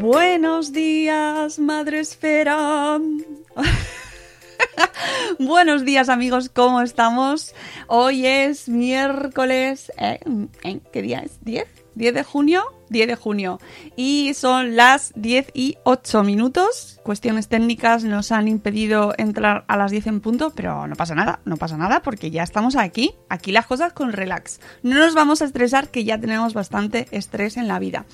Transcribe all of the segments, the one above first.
Buenos días, Madre Esfera. Buenos días amigos, ¿cómo estamos? Hoy es miércoles, ¿eh? ¿qué día es? ¿10? ¿10 de junio? 10 de junio. Y son las 10 y 8 minutos. Cuestiones técnicas nos han impedido entrar a las 10 en punto, pero no pasa nada, no pasa nada porque ya estamos aquí. Aquí las cosas con relax. No nos vamos a estresar que ya tenemos bastante estrés en la vida.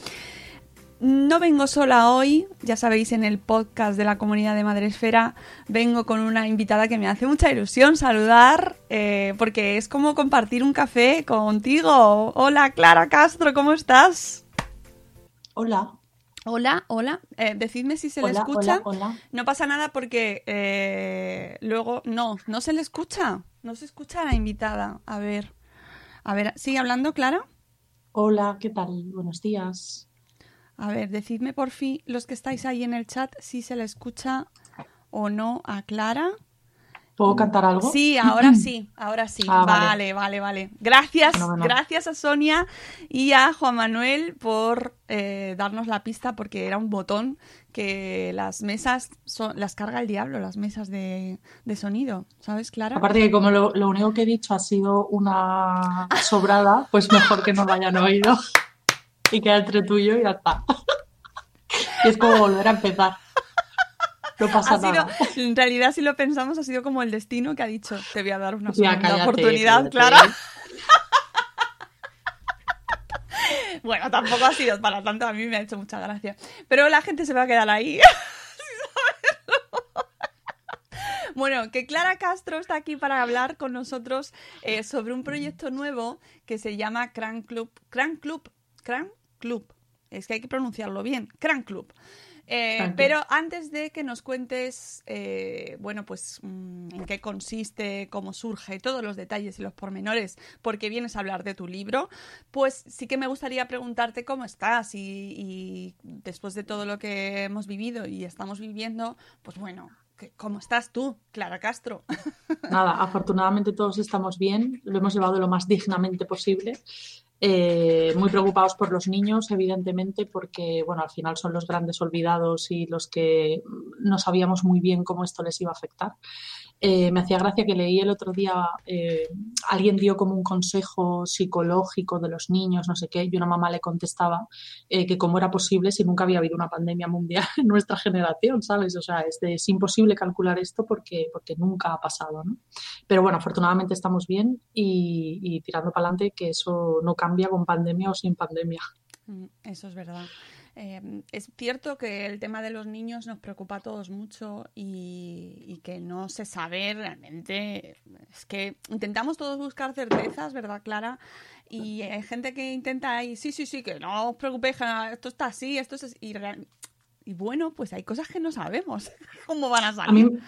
No vengo sola hoy, ya sabéis, en el podcast de la comunidad de Madresfera vengo con una invitada que me hace mucha ilusión saludar, eh, porque es como compartir un café contigo. Hola, Clara Castro, ¿cómo estás? Hola. Hola, hola. Eh, decidme si se hola, le escucha. Hola, hola. No pasa nada porque eh, luego no, no se le escucha. No se escucha a la invitada. A ver, a ver, ¿sigue hablando, Clara? Hola, ¿qué tal? Buenos días. A ver, decidme por fin los que estáis ahí en el chat si se le escucha o no a Clara. ¿Puedo cantar algo? Sí, ahora sí, ahora sí. Ah, vale, vale, vale. Gracias, gracias a Sonia y a Juan Manuel por eh, darnos la pista porque era un botón que las mesas son, las carga el diablo, las mesas de, de sonido, ¿sabes, Clara? Aparte que como lo, lo único que he dicho ha sido una sobrada, pues mejor que no lo hayan oído. Y queda entre tuyo y ya está. Y es como volver a empezar. No pasa Ha sido- nada. en realidad, si lo pensamos, ha sido como el destino que ha dicho, te voy a dar una Ya, segunda cállate, oportunidad, cállate. Clara. Bueno, tampoco ha sido para tanto, a mí me ha hecho mucha gracia. Pero la gente se va a quedar ahí. Bueno, que Clara Castro está aquí para hablar con nosotros eh, sobre un proyecto nuevo que se llama Crank Club. Crank Club. Crank Club. Es que hay que pronunciarlo bien. Crank Club. Eh, Crank Club. pero antes de que nos cuentes, eh, bueno, pues mm, en qué consiste, cómo surge, todos los detalles y los pormenores, porque vienes a hablar de tu libro, pues sí que me gustaría preguntarte cómo estás y, y después de todo lo que hemos vivido y estamos viviendo, pues bueno, ¿cómo estás tú, Clara Castro? Nada, afortunadamente todos estamos bien, lo hemos llevado lo más dignamente posible. Eh, muy preocupados por los niños, evidentemente, porque bueno, al final son los grandes olvidados y los que no sabíamos muy bien cómo esto les iba a afectar. Eh, me hacía gracia que leí el otro día, eh, alguien dio como un consejo psicológico de los niños, no sé qué, y una mamá le contestaba eh, que cómo era posible si nunca había habido una pandemia mundial en nuestra generación, ¿sabes? O sea, es, de- es imposible calcular esto porque, porque nunca ha pasado, ¿no? Pero bueno, afortunadamente estamos bien y, y tirando para adelante que eso no cambia con pandemia o sin pandemia. Mm, Eso es verdad. Eh, es cierto que el tema de los niños nos preocupa a todos mucho y, y que no se sabe realmente. Es que intentamos todos buscar certezas, ¿verdad, Clara? Y hay gente que intenta ahí, sí, sí, sí, que no os preocupéis, esto está así, esto es así. Y, real- y bueno, pues hay cosas que no sabemos cómo van a A mí, salir.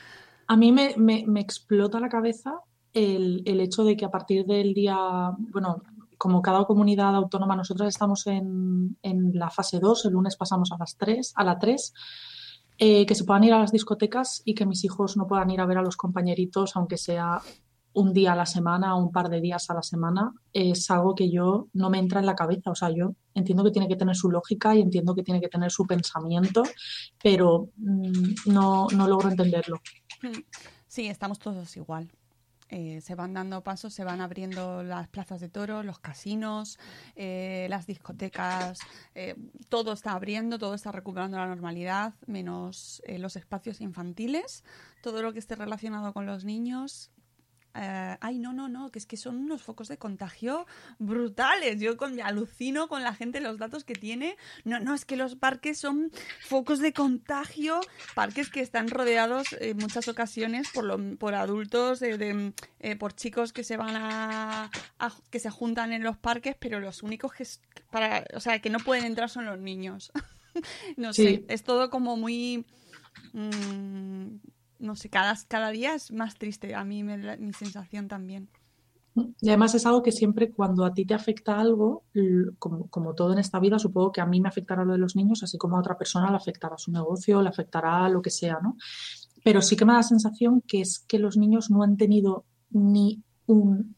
a mí me, me- me explota la cabeza el, el hecho de que a partir del día, bueno, como cada comunidad autónoma, nosotros estamos en, en la fase 2, el lunes pasamos a las 3, a la 3, Eh, que se puedan ir a las discotecas y que mis hijos no puedan ir a ver a los compañeritos, aunque sea un día a la semana o un par de días a la semana, es algo que yo no me entra en la cabeza. O sea, yo entiendo que tiene que tener su lógica y entiendo que tiene que tener su pensamiento, pero mm, no, no logro entenderlo. Sí, estamos todos igual. Eh, se van dando pasos, se van abriendo las plazas de toros, los casinos, eh, las discotecas, eh, todo está abriendo, todo está recuperando la normalidad, menos los espacios infantiles, todo lo que esté relacionado con los niños eh, ay, no, no, no, que es que son unos focos de contagio brutales. Yo con, me alucino con la gente los datos que tiene. No, no, es que los parques son focos de contagio, parques que están rodeados en muchas ocasiones por, lo, por adultos, de, eh, por chicos que se van a, que se juntan en los parques, pero los únicos que, para, o sea, que no pueden entrar son los niños. no sé, es todo como muy... Mm, no sé, cada, cada día es más triste a mí mi sensación también. Y además es algo que siempre cuando a ti te afecta algo, como, como, todo en esta vida, supongo que a mí me afectará lo de los niños, así como a otra persona le afectará su negocio, le afectará lo que sea, ¿no? Pero sí que me da la sensación que es que los niños no han tenido ni un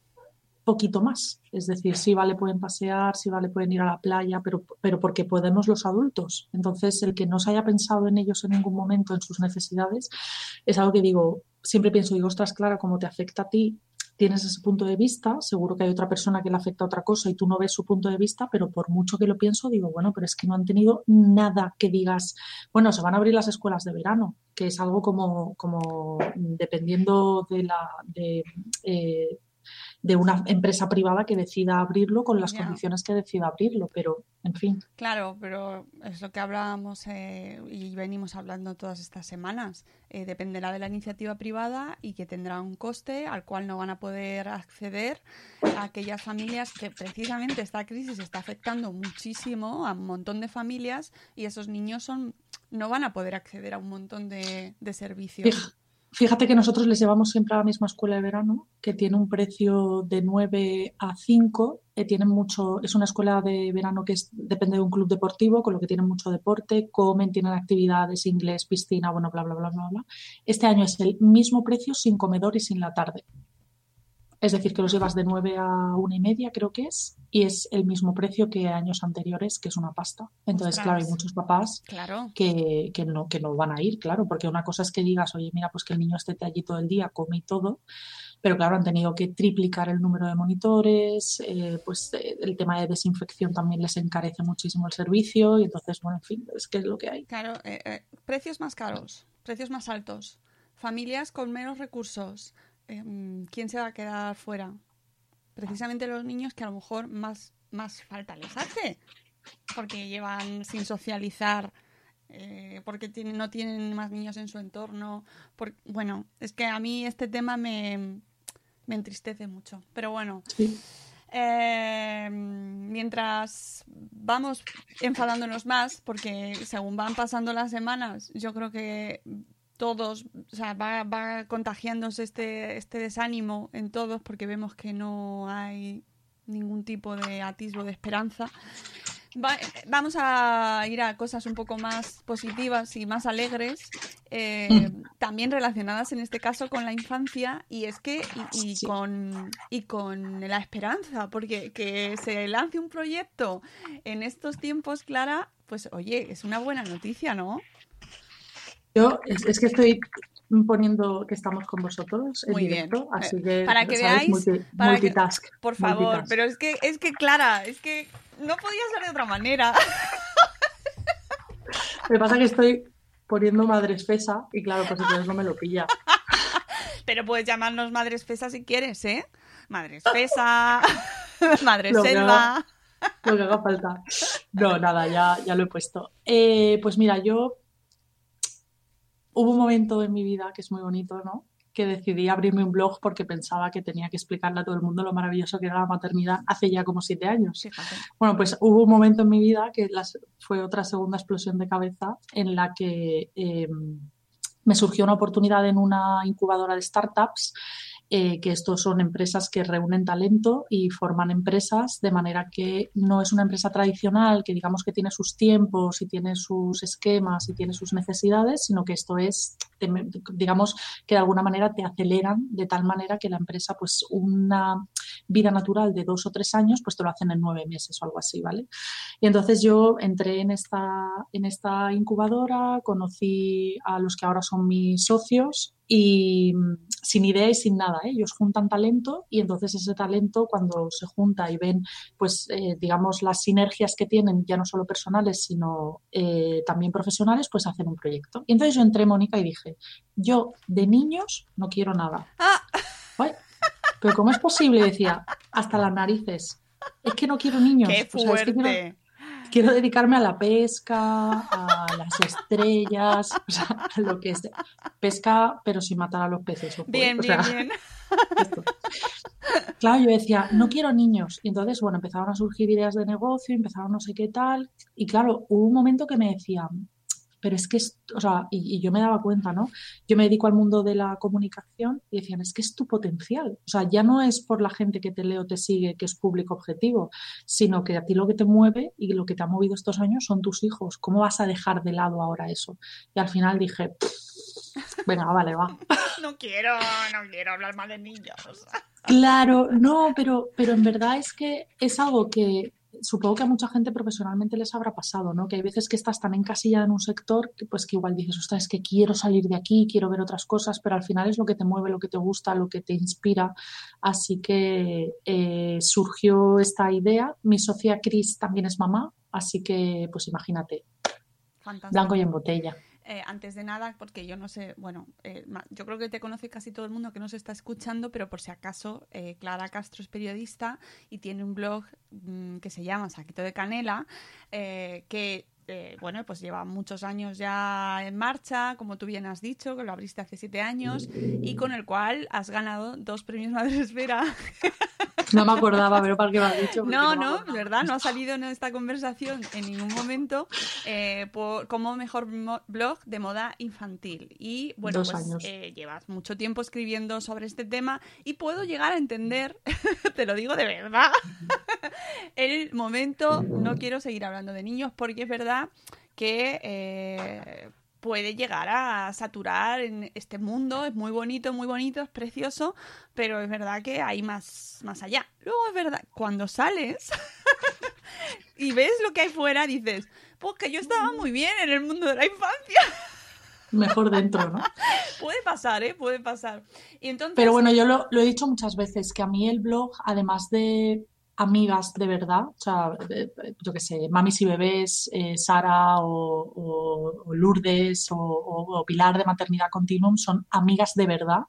poquito más. Es decir, sí, vale, pueden pasear, sí, vale, pueden ir a la playa, pero, pero porque podemos los adultos. Entonces, el que no se haya pensado en ellos en ningún momento, en sus necesidades, es algo que digo, siempre pienso, digo, ostras, Clara, cómo te afecta a ti, tienes ese punto de vista, seguro que hay otra persona que le afecta a otra cosa y tú no ves su punto de vista, pero por mucho que lo pienso, digo, bueno, pero es que no han tenido nada que digas, bueno, se van a abrir las escuelas de verano, que es algo como, como dependiendo de la... Eh, de una empresa privada que decida abrirlo con las condiciones que decida abrirlo, pero en fin. Claro, pero es lo que hablábamos eh, y venimos hablando todas estas semanas. Eh, dependerá de la iniciativa privada y que tendrá un coste al cual no van a poder acceder a aquellas familias que precisamente esta crisis está afectando muchísimo a un montón de familias y esos niños son no van a poder acceder a un montón de, de servicios. Fíjate que nosotros les llevamos siempre a la misma escuela de verano, que tiene un precio de 9 a 5. Eh, tienen mucho, es una escuela de verano que es, depende de un club deportivo, con lo que tienen mucho deporte, comen, tienen actividades, inglés, piscina, bueno, bla, bla, bla, bla, bla. Este año es el mismo precio sin comedor y sin la tarde. Es decir, que los llevas de 9 a una y media, creo que es, y es el mismo precio que años anteriores, que es una pasta. Entonces, claro, hay muchos papás que, que, no, que no van a ir, claro, porque una cosa es que digas, oye, mira, pues que el niño esté allí todo el día, come y todo, pero claro, han tenido que triplicar el número de monitores, eh, pues eh, el tema de desinfección también les encarece muchísimo el servicio, y entonces, bueno, en fin, es que es lo que hay. Claro, eh, precios más caros, precios más altos, familias con menos recursos ¿quién se va a quedar fuera? Precisamente los niños que a lo mejor más, más falta les hace, porque llevan sin socializar, eh, porque no tienen más niños en su entorno. bueno, es que a mí este tema me, me entristece mucho, pero bueno. Em, mientras vamos enfadándonos más, porque según van pasando las semanas, yo creo que todos, o sea, va, va contagiándose este, este desánimo en todos porque vemos que no hay ningún tipo de atisbo de esperanza. vamos a ir a cosas un poco más positivas y más alegres, eh, también relacionadas en este caso con la infancia y es que y, con, y con la esperanza, porque que se lance un proyecto en estos tiempos, Clara, pues oye, es una buena noticia, ¿no? Yo es, que estoy poniendo que estamos con vosotros en directo, así eh, que para que veáis, multitask. por favor, pero es que es que Clara, es que no podía ser de otra manera. Me pasa que estoy poniendo madres fesa y claro, pues entonces no me lo pilla. pero puedes llamarnos madres fesa si quieres, ¿eh? Madres fesa, madre selva. lo que haga falta. No, nada, ya, ya lo he puesto. Eh, pues mira, yo hubo un momento en mi vida que es muy bonito, ¿no? Que decidí abrirme un blog porque pensaba que tenía que explicarle a todo el mundo lo maravilloso que era la maternidad hace ya como siete años. Bueno, pues hubo un momento en mi vida que fue otra segunda explosión de cabeza en la que em, me surgió una oportunidad en una incubadora de startups eh, que estos son empresas que reúnen talento y forman empresas de manera que no es una empresa tradicional que digamos que tiene sus tiempos y tiene sus esquemas y tiene sus necesidades, sino que esto es, digamos, que de alguna manera te aceleran de tal manera que la empresa, pues una vida natural de dos o tres años, pues te lo hacen en nueve meses o algo así, ¿vale? Y entonces yo entré en esta, en esta incubadora, conocí a los que ahora son mis socios y mm, sin idea y sin nada. ¿eh? Ellos juntan talento y entonces ese talento cuando se junta y ven, pues, eh, digamos, las sinergias que tienen, ya no solo personales, sino eh, también profesionales, pues hacen un proyecto. Y entonces yo entré, Mónica, y dije, yo de niños no quiero nada. Ah. Pero ¿cómo es posible? Decía, hasta las narices. Es que no quiero niños. Qué fuerte quiero dedicarme a la pesca, a las estrellas, o sea, a lo que es pesca, pero sin matar a los peces. Bien, bien, bien. Claro, yo decía, no quiero niños. Y entonces, bueno, empezaron a surgir ideas de negocio, empezaron no sé qué tal. Y claro, hubo un momento que me decía, pero es que, es, o sea, y, yo me daba cuenta, ¿no? Yo me dedico al mundo de la comunicación y decían, es que es tu potencial. O sea, ya no es por la gente que te lee o te sigue, que es público objetivo, sino que a ti lo que te mueve y lo que te ha movido estos años son tus hijos. ¿Cómo vas a dejar de lado ahora eso? Y al final dije, venga, vale, va. No quiero, no quiero hablar más de niños. Claro, no, pero, pero en verdad es que es algo que, supongo que a mucha gente profesionalmente les habrá pasado, ¿no? Que hay veces que estás tan encasillada en un sector que pues que igual dices, ostras, es que quiero salir de aquí, quiero ver otras cosas, pero al final es lo que te mueve, lo que te gusta, lo que te inspira. Así que eh, surgió esta idea. Mi socia Cris también es mamá, así que pues imagínate, blanco y en botella. Eh, antes de nada, porque yo no sé, bueno, eh, yo creo que te conoce casi todo el mundo que nos está escuchando, pero por si acaso, eh, Clara Castro es periodista y tiene un blog mm, que se llama Saquito de Canela, que bueno, pues lleva muchos años ya en marcha, como tú bien has dicho, que lo abriste hace siete años y con el cual has ganado dos premios Madre Esfera. No me acordaba, pero para qué me has dicho. No, no, ¿verdad? No ha salido en esta conversación en ningún momento eh, como mejor blog de moda infantil. Y bueno, pues eh, llevas mucho tiempo escribiendo sobre este tema y puedo llegar a entender, te lo digo de verdad, el momento, no quiero seguir hablando de niños porque es verdad que eh, puede llegar a saturar en este mundo. Es muy bonito, muy bonito, es precioso, pero es verdad que hay más, más allá. Luego es verdad, cuando sales y ves lo que hay fuera, dices, pues que yo estaba muy bien en el mundo de la infancia. Mejor dentro, ¿no? puede pasar, ¿eh? Puede pasar. Y entonces... Pero bueno, yo lo, lo he dicho muchas veces, que a mí el blog, además de amigas de verdad, o sea, eh, eh, yo qué sé, Mamis y Bebés, eh, Sara o, Lourdes o, Pilar de Maternidad Continuum son amigas de verdad.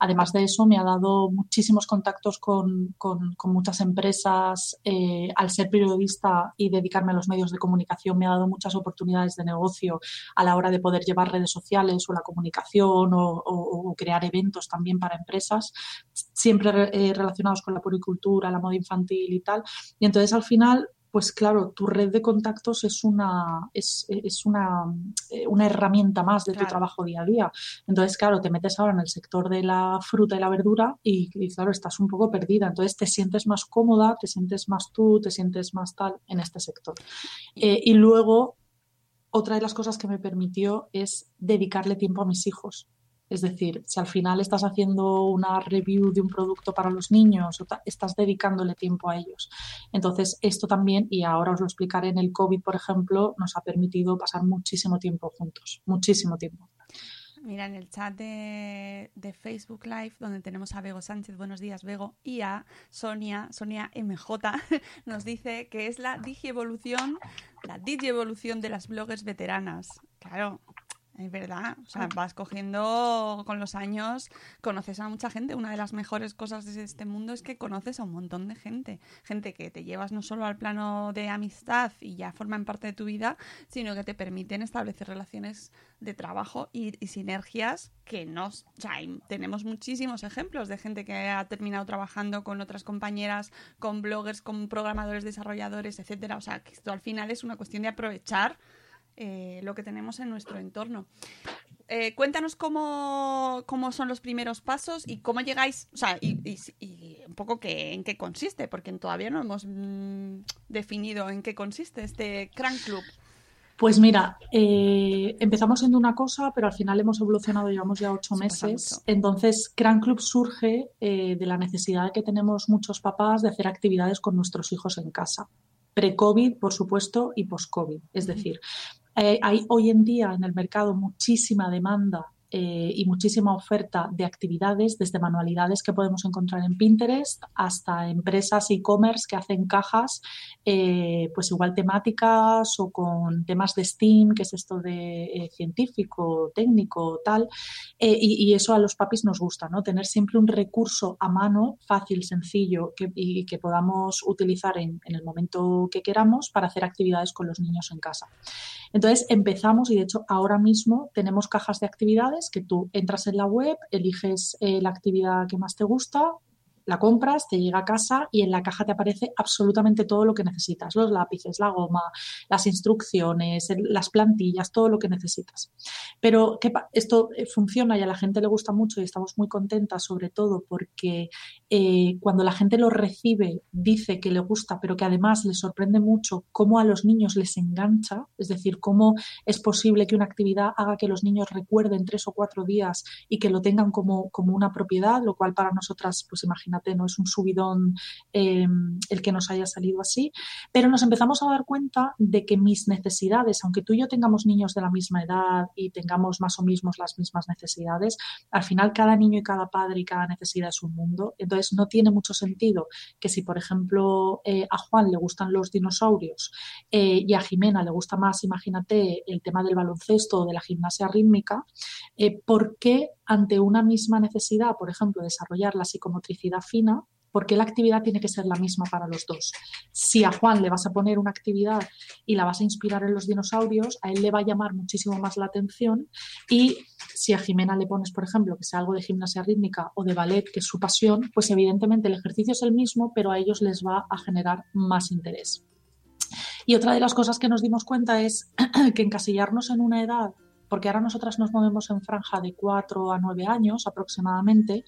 Además de eso, me ha dado muchísimos contactos con, muchas empresas. al ser periodista y dedicarme a los medios de comunicación, me ha dado muchas oportunidades de negocio a la hora de poder llevar redes sociales o la comunicación o, crear eventos también para empresas, siempre relacionados con la puricultura, la moda infantil y tal. Y entonces al final, pues claro, tu red de contactos es una, es, una, eh, una herramienta más de tu trabajo día a día. Entonces, claro, te metes ahora en el sector de la fruta y la verdura y, claro, estás un poco perdida. Entonces te sientes más cómoda, te sientes más tú, te sientes más tal en este sector. Eh, y luego, otra de las cosas que me permitió es dedicarle tiempo a mis hijos. Es decir, si al final estás haciendo una review de un producto para los niños, estás dedicándole tiempo a ellos. Entonces, esto también, y ahora os lo explicaré en el COVID, por ejemplo, nos ha permitido pasar muchísimo tiempo juntos, muchísimo tiempo. Mira, en el chat de, Facebook Live, donde tenemos a Bego Sánchez, buenos días Bego, y a Sonia, Sonia MJ, nos dice que es la digievolución, la digievolución de las bloggers veteranas. Claro, es verdad, o sea, vas cogiendo con los años, conoces a mucha gente. Una de las mejores cosas de este mundo es que conoces a un montón de gente. Gente que te llevas no solo al plano de amistad y ya forman parte de tu vida, sino que te permiten establecer relaciones de trabajo y, sinergias que nos... O sea, tenemos muchísimos ejemplos de gente que ha terminado trabajando con otras compañeras, con bloggers, con programadores, desarrolladores, etcétera. O sea, que esto al final es una cuestión de aprovechar eh, lo que tenemos en nuestro entorno. eh, cuéntanos cómo, cómo son los primeros pasos y cómo llegáis, o sea, y, y- y un poco que, en qué consiste, porque todavía no hemos mm, definido en qué consiste este Crank Club. Pues mira, eh, empezamos siendo una cosa, pero al final hemos evolucionado, llevamos ya ocho pasa meses. Entonces, Cran Club surge eh, de la necesidad que tenemos muchos papás de hacer actividades con nuestros hijos en casa. Pre-COVID, por supuesto, y post-COVID. Es decir, eh, hay hoy en día en el mercado muchísima demanda eh, y muchísima oferta de actividades, desde manualidades que podemos encontrar en Pinterest hasta empresas e-commerce que hacen cajas, eh, pues igual temáticas o con temas de STEAM, que es esto de eh, científico, técnico, tal. Y, eso a los papis nos gusta, ¿no? Tener siempre un recurso a mano, fácil, sencillo, y que podamos utilizar en el momento que queramos para hacer actividades con los niños en casa. Entonces empezamos y de hecho ahora mismo tenemos cajas de actividades que tú entras en la web, eliges eh, la actividad que más te gusta, la compras, te llega a casa y en la caja te aparece absolutamente todo lo que necesitas, los lápices, la goma, las instrucciones, las plantillas, todo lo que necesitas. Pero ¿qué pa- esto eh, funciona y a la gente le gusta mucho y estamos muy contentas sobre todo porque eh, cuando la gente lo recibe dice que le gusta, pero que además le sorprende mucho cómo a los niños les engancha, es decir, cómo es posible que una actividad haga que los niños recuerden tres o cuatro días y que lo tengan como, como una propiedad, lo cual para nosotras, pues imagínate, no es un subidón eh, el que nos haya salido así, pero nos empezamos a dar cuenta de que mis necesidades, aunque tú y yo tengamos niños de la misma edad y tengamos más o menos las mismas necesidades, al final cada niño y cada padre y cada necesidad es un mundo. Entonces no tiene mucho sentido que si, por ejemplo, eh, a Juan le gustan los dinosaurios eh, y a Jimena le gusta más, imagínate, el tema del baloncesto o de la gimnasia rítmica, eh, ¿por qué ante una misma necesidad, por ejemplo, desarrollar la psicomotricidad fina, ¿por qué la actividad tiene que ser la misma para los dos? Si a Juan le vas a poner una actividad y la vas a inspirar en los dinosaurios, a él le va a llamar muchísimo más la atención y si a Jimena le pones, por ejemplo, que sea algo de gimnasia rítmica o de ballet, que es su pasión, pues evidentemente el ejercicio es el mismo, pero a ellos les va a generar más interés. Y otra de las cosas que nos dimos cuenta es que encasillarnos en una edad, porque ahora nosotras nos movemos en franja de 4 a 9 años aproximadamente,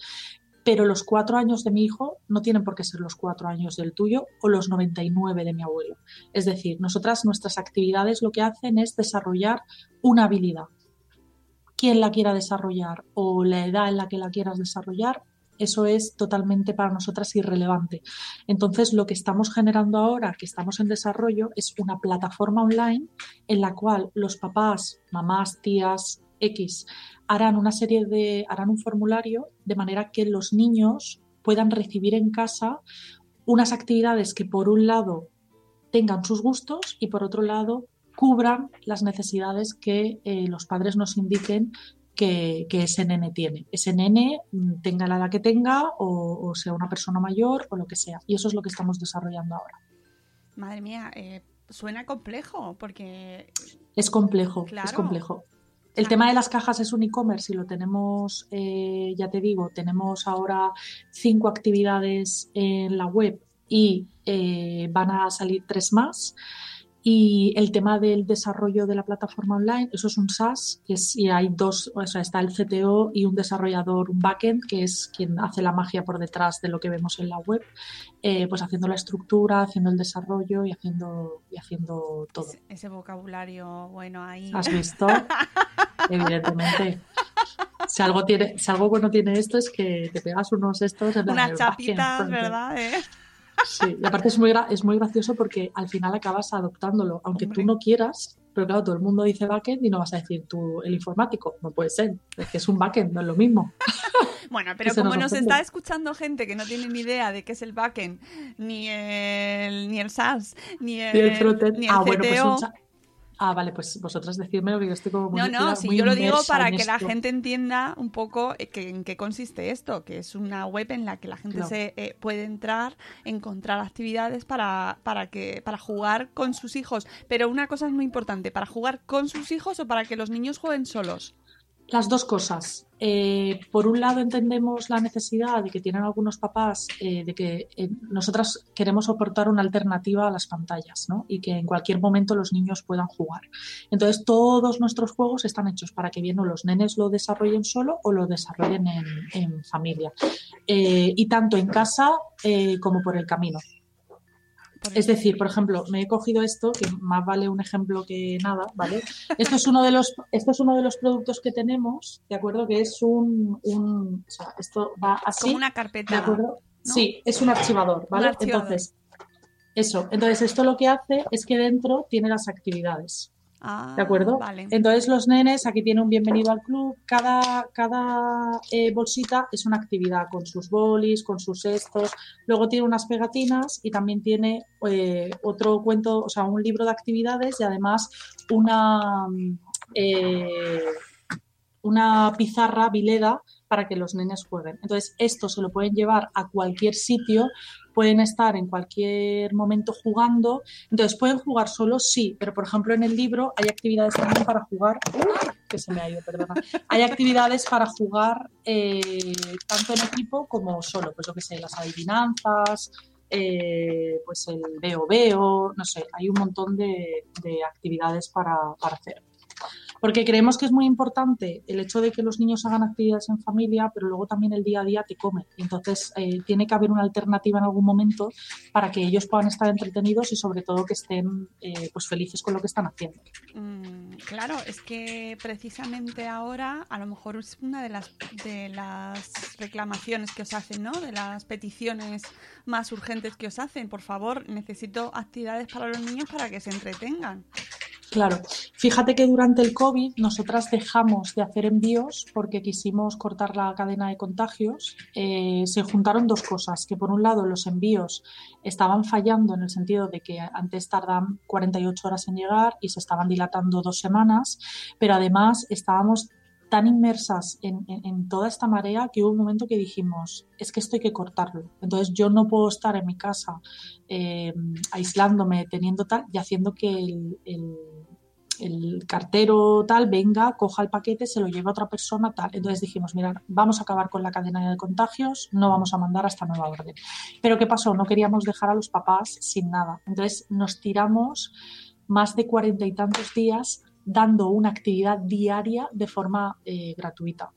pero los 4 años de mi hijo no tienen por qué ser los 4 años del tuyo o los 99 de mi abuelo. Es decir, nosotras, nuestras actividades lo que hacen es desarrollar una habilidad. Quien la quiera desarrollar o la edad en la que la quieras desarrollar, eso es totalmente para nosotras irrelevante. Entonces, lo que estamos generando ahora, que estamos en desarrollo, es una plataforma online en la cual los papás, mamás, tías, X, harán una serie de, harán un formulario de manera que los niños puedan recibir en casa unas actividades que por un lado tengan sus gustos y por otro lado cubran las necesidades que eh, los padres nos indiquen que, que, ese nene tiene. Ese nene mm, tenga la edad que tenga o, o, sea una persona mayor o lo que sea. Y eso es lo que estamos desarrollando ahora. Madre mía, eh, suena complejo porque... Es complejo, Claro. es complejo. El tema de las cajas es un e-commerce y lo tenemos, eh, ya te digo, tenemos ahora cinco actividades en la web y eh, van a salir tres más. Y el tema del desarrollo de la plataforma online, eso es un SaaS, que es, y hay dos, o sea, está el CTO y un desarrollador, un backend, que es quien hace la magia por detrás de lo que vemos en la web, eh, pues haciendo la estructura, haciendo el desarrollo y haciendo, y haciendo todo. Ese, ese vocabulario, bueno, ahí... ¿Has visto? Evidentemente. Si algo, tiene, si algo bueno tiene esto es que te pegas unos estos en Unas chapitas, ¿verdad? ¿Eh? Sí, y aparte es muy, es muy gracioso porque al final acabas adoptándolo, aunque tú no quieras, pero claro, todo el mundo dice backend y no vas a decir tú el informático, no puede ser, es que es un backend, no es lo mismo. Bueno, pero como nos está escuchando gente que no tiene ni idea de qué es el backend, ni el, ni el SaaS, ni el, Y el frontend, ni el ah, bueno, pues Ah, vale, pues vosotras decírmelo que yo estoy como muy No, no, si yo lo digo para que la gente entienda un poco eh, que- en qué consiste esto, que es una web en la que la gente se eh, puede entrar, encontrar actividades para, para que para jugar con sus hijos. Pero una cosa es muy importante, ¿para jugar con sus hijos o para que los niños jueguen solos? Las dos cosas. Eh, por un lado entendemos la necesidad de que tienen algunos papás eh, de que eh, nosotras queremos aportar una alternativa a las pantallas ¿no? y que en cualquier momento los niños puedan jugar. Entonces todos nuestros juegos están hechos para que bien o los nenes lo desarrollen solo o lo desarrollen en, en familia. y tanto en casa como por el camino. Es decir, por ejemplo, me he cogido esto, que más vale un ejemplo que nada, ¿vale? Esto es uno de los, esto es uno de los productos que tenemos, ¿de acuerdo? Que es un, un o sea, esto va así. Como una carpeta. ¿De acuerdo? Sí, es un archivador, ¿vale? Entonces, eso. Entonces, esto lo que hace es que dentro tiene las actividades. Ah, ¿De acuerdo? Entonces los nenes, aquí tiene un bienvenido al club, cada, cada eh, bolsita es una actividad con sus bolis, con sus cestos, luego tiene unas pegatinas y también tiene eh, otro cuento, o sea, un libro de actividades y además una, eh, una pizarra vileda para que los nenes jueguen. Entonces, esto se lo pueden llevar a cualquier sitio, pueden estar en cualquier momento jugando. Entonces, ¿pueden jugar solos? Sí, pero por ejemplo en el libro hay actividades también para jugar. que se me ha ido, perdona. Hay actividades para jugar eh, tanto en equipo como solo. Pues lo que sé, las adivinanzas, eh, pues el veo veo, no sé, hay un montón de, actividades para, para hacer porque creemos que es muy importante el hecho de que los niños hagan actividades en familia, pero luego también el día a día te come. Entonces, eh, tiene que haber una alternativa en algún momento para que ellos puedan estar entretenidos y sobre todo que estén eh, pues felices con lo que están haciendo. Mm, claro, es que precisamente ahora a lo mejor es una de las, de las reclamaciones que os hacen, ¿no? De las peticiones más urgentes que os hacen. Por favor, necesito actividades para los niños para que se entretengan. Claro, fíjate que durante el COVID nosotras dejamos de hacer envíos porque quisimos cortar la cadena de contagios. Eh, se juntaron dos cosas, que por un lado los envíos estaban fallando en el sentido de que antes tardan 48 horas en llegar y se estaban dilatando dos semanas, pero además estábamos tan inmersas en, toda esta marea que hubo un momento que dijimos, es que esto hay que cortarlo. Entonces yo no puedo estar en mi casa eh, aislándome, teniendo tal y haciendo que el cartero tal venga, coja el paquete, se lo lleve a otra persona tal. Entonces dijimos, mira, vamos a acabar con la cadena de contagios, no vamos a mandar hasta nueva orden. Pero ¿qué pasó? No queríamos dejar a los papás sin nada. Entonces nos tiramos más de cuarenta y tantos días dando una actividad diaria de forma eh, gratuita.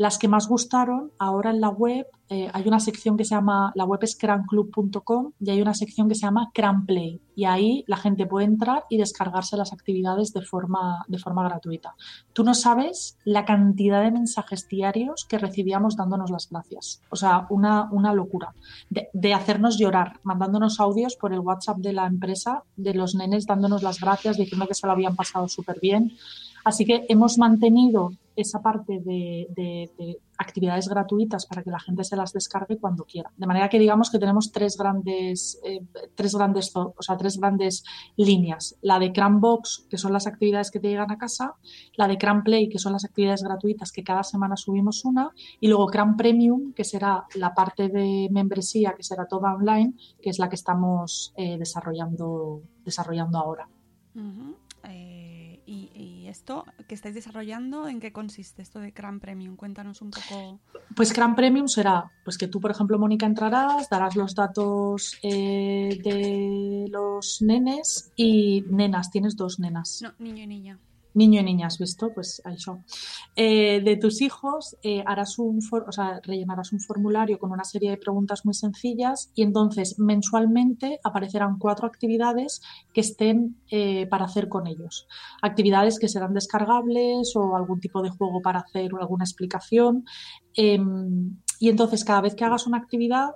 Las que más gustaron, ahora en la web eh, hay una sección que se llama, la web es cranclub.com y hay una sección que se llama Cranplay y ahí la gente puede entrar y descargarse las actividades de forma, de forma gratuita. Tú no sabes la cantidad de mensajes diarios que recibíamos dándonos las gracias. O sea, una, una locura. De, de hacernos llorar, mandándonos audios por el WhatsApp de la empresa, de los nenes dándonos las gracias, diciendo que se lo habían pasado súper bien. Así que hemos mantenido esa parte de, actividades gratuitas para que la gente se las descargue cuando quiera. De manera que digamos que tenemos tres grandes, eh, tres grandes, o sea, tres grandes líneas. La de Cranbox, que son las actividades que te llegan a casa, la de Cranplay, que son las actividades gratuitas que cada semana subimos una, y luego Cran Premium, que será la parte de membresía, que será toda online, que es la que estamos eh, desarrollando, desarrollando ahora. ¿Y, esto que estáis desarrollando, en qué consiste esto de Cran Premium? Cuéntanos un poco. Pues Cran Premium será, pues que tú, por ejemplo, Mónica, entrarás, darás los datos eh, de los nenes y nenas, tienes dos nenas. No, niño y niña niño y niña, ¿has visto? Pues eso. Eh, de tus hijos eh, harás un o sea, rellenarás un formulario con una serie de preguntas muy sencillas y entonces mensualmente aparecerán cuatro actividades que estén eh, para hacer con ellos. Actividades que serán descargables o algún tipo de juego para hacer alguna explicación. Em, y entonces cada vez que hagas una actividad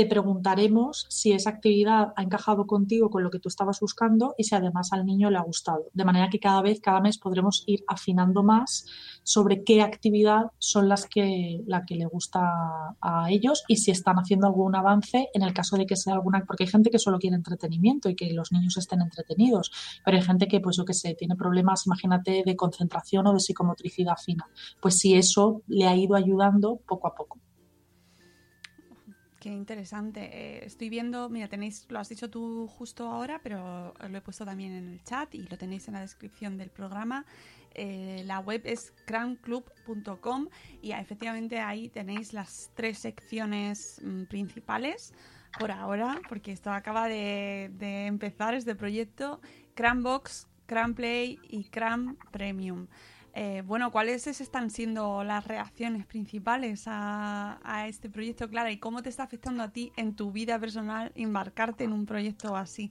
te preguntaremos si esa actividad ha encajado contigo con lo que tú estabas buscando y si además al niño le ha gustado. De manera que cada vez, cada mes podremos ir afinando más sobre qué actividad son las que, la que le gusta a ellos y si están haciendo algún avance en el caso de que sea alguna, porque hay gente que solo quiere entretenimiento y que los niños estén entretenidos, pero hay gente que, pues yo qué sé, tiene problemas, imagínate, de concentración o de psicomotricidad fina. Pues si eso le ha ido ayudando poco a poco. Qué interesante. Eh, estoy viendo, mira, tenéis, lo has dicho tú justo ahora, pero lo he puesto también en el chat y lo tenéis en la descripción del programa. Eh, la web es crownclub.com y efectivamente ahí tenéis las tres secciones mm, principales por ahora, porque esto acaba de, empezar este proyecto, Cranbox, Play y Cran Premium. Eh, bueno, ¿cuáles están siendo las reacciones principales a, este proyecto, Clara? ¿Y cómo te está afectando a ti en tu vida personal embarcarte en un proyecto así?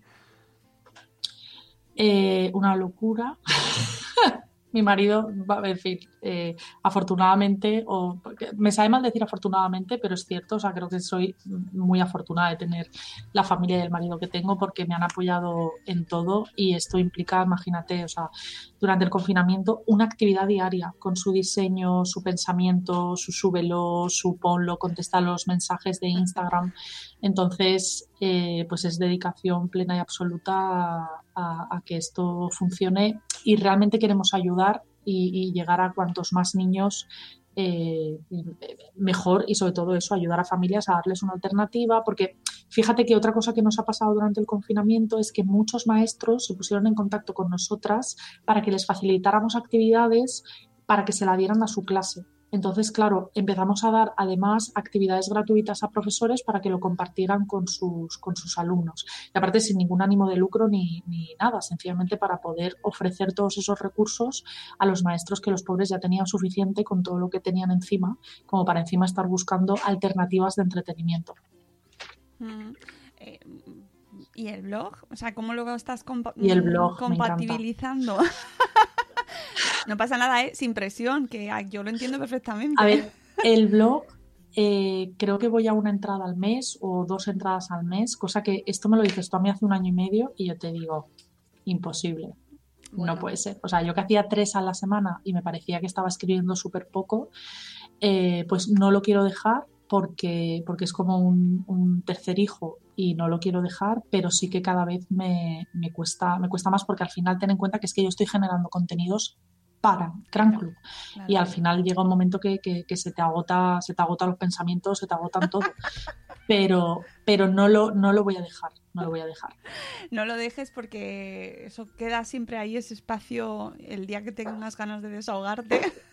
Eh, una locura. mi marido, en fin, eh, afortunadamente, o me sabe mal decir afortunadamente, pero es cierto, o sea, creo que soy muy afortunada de tener la familia y el marido que tengo porque me han apoyado en todo y esto implica, imagínate, o sea, durante el confinamiento, una actividad diaria con su diseño, su pensamiento, su súbelo, su ponlo, contesta los mensajes de Instagram. Entonces, eh, pues es dedicación plena y absoluta a que esto funcione y realmente queremos ayudar y, llegar a cuantos más niños eh, mejor y sobre todo eso, ayudar a familias a darles una alternativa, porque fíjate que otra cosa que nos ha pasado durante el confinamiento es que muchos maestros se pusieron en contacto con nosotras para que les facilitáramos actividades para que se la dieran a su clase. Entonces, claro, empezamos a dar además actividades gratuitas a profesores para que lo compartieran con sus, con sus alumnos. Y aparte, sin ningún ánimo de lucro ni, ni nada, sencillamente para poder ofrecer todos esos recursos a los maestros que los pobres ya tenían suficiente con todo lo que tenían encima, como para encima estar buscando alternativas de entretenimiento. Mm, eh, ¿Y el blog? O sea, ¿cómo lo estás y el blog, compatibilizando? No pasa nada, ¿eh? Sin presión, que yo lo entiendo perfectamente. A ver, el blog eh, creo que voy a una entrada al mes o dos entradas al mes, cosa que esto me lo dices tú a mí hace un año y medio y yo te digo, imposible. No puede ser. O sea, yo que hacía tres a la semana y me parecía que estaba escribiendo súper poco, eh, pues no lo quiero dejar porque, porque es como un, tercer hijo y no lo quiero dejar, pero sí que cada vez me, me, cuesta, me cuesta más porque al final ten en cuenta que es que yo estoy generando contenidos para Gran Club. Y al final llega un momento que, se te agota, se te agotan los pensamientos, se te agotan todo. pero, pero no lo, no lo voy a dejar, no lo voy a dejar. No lo dejes porque eso queda siempre ahí ese espacio el día que tengas ganas de desahogarte.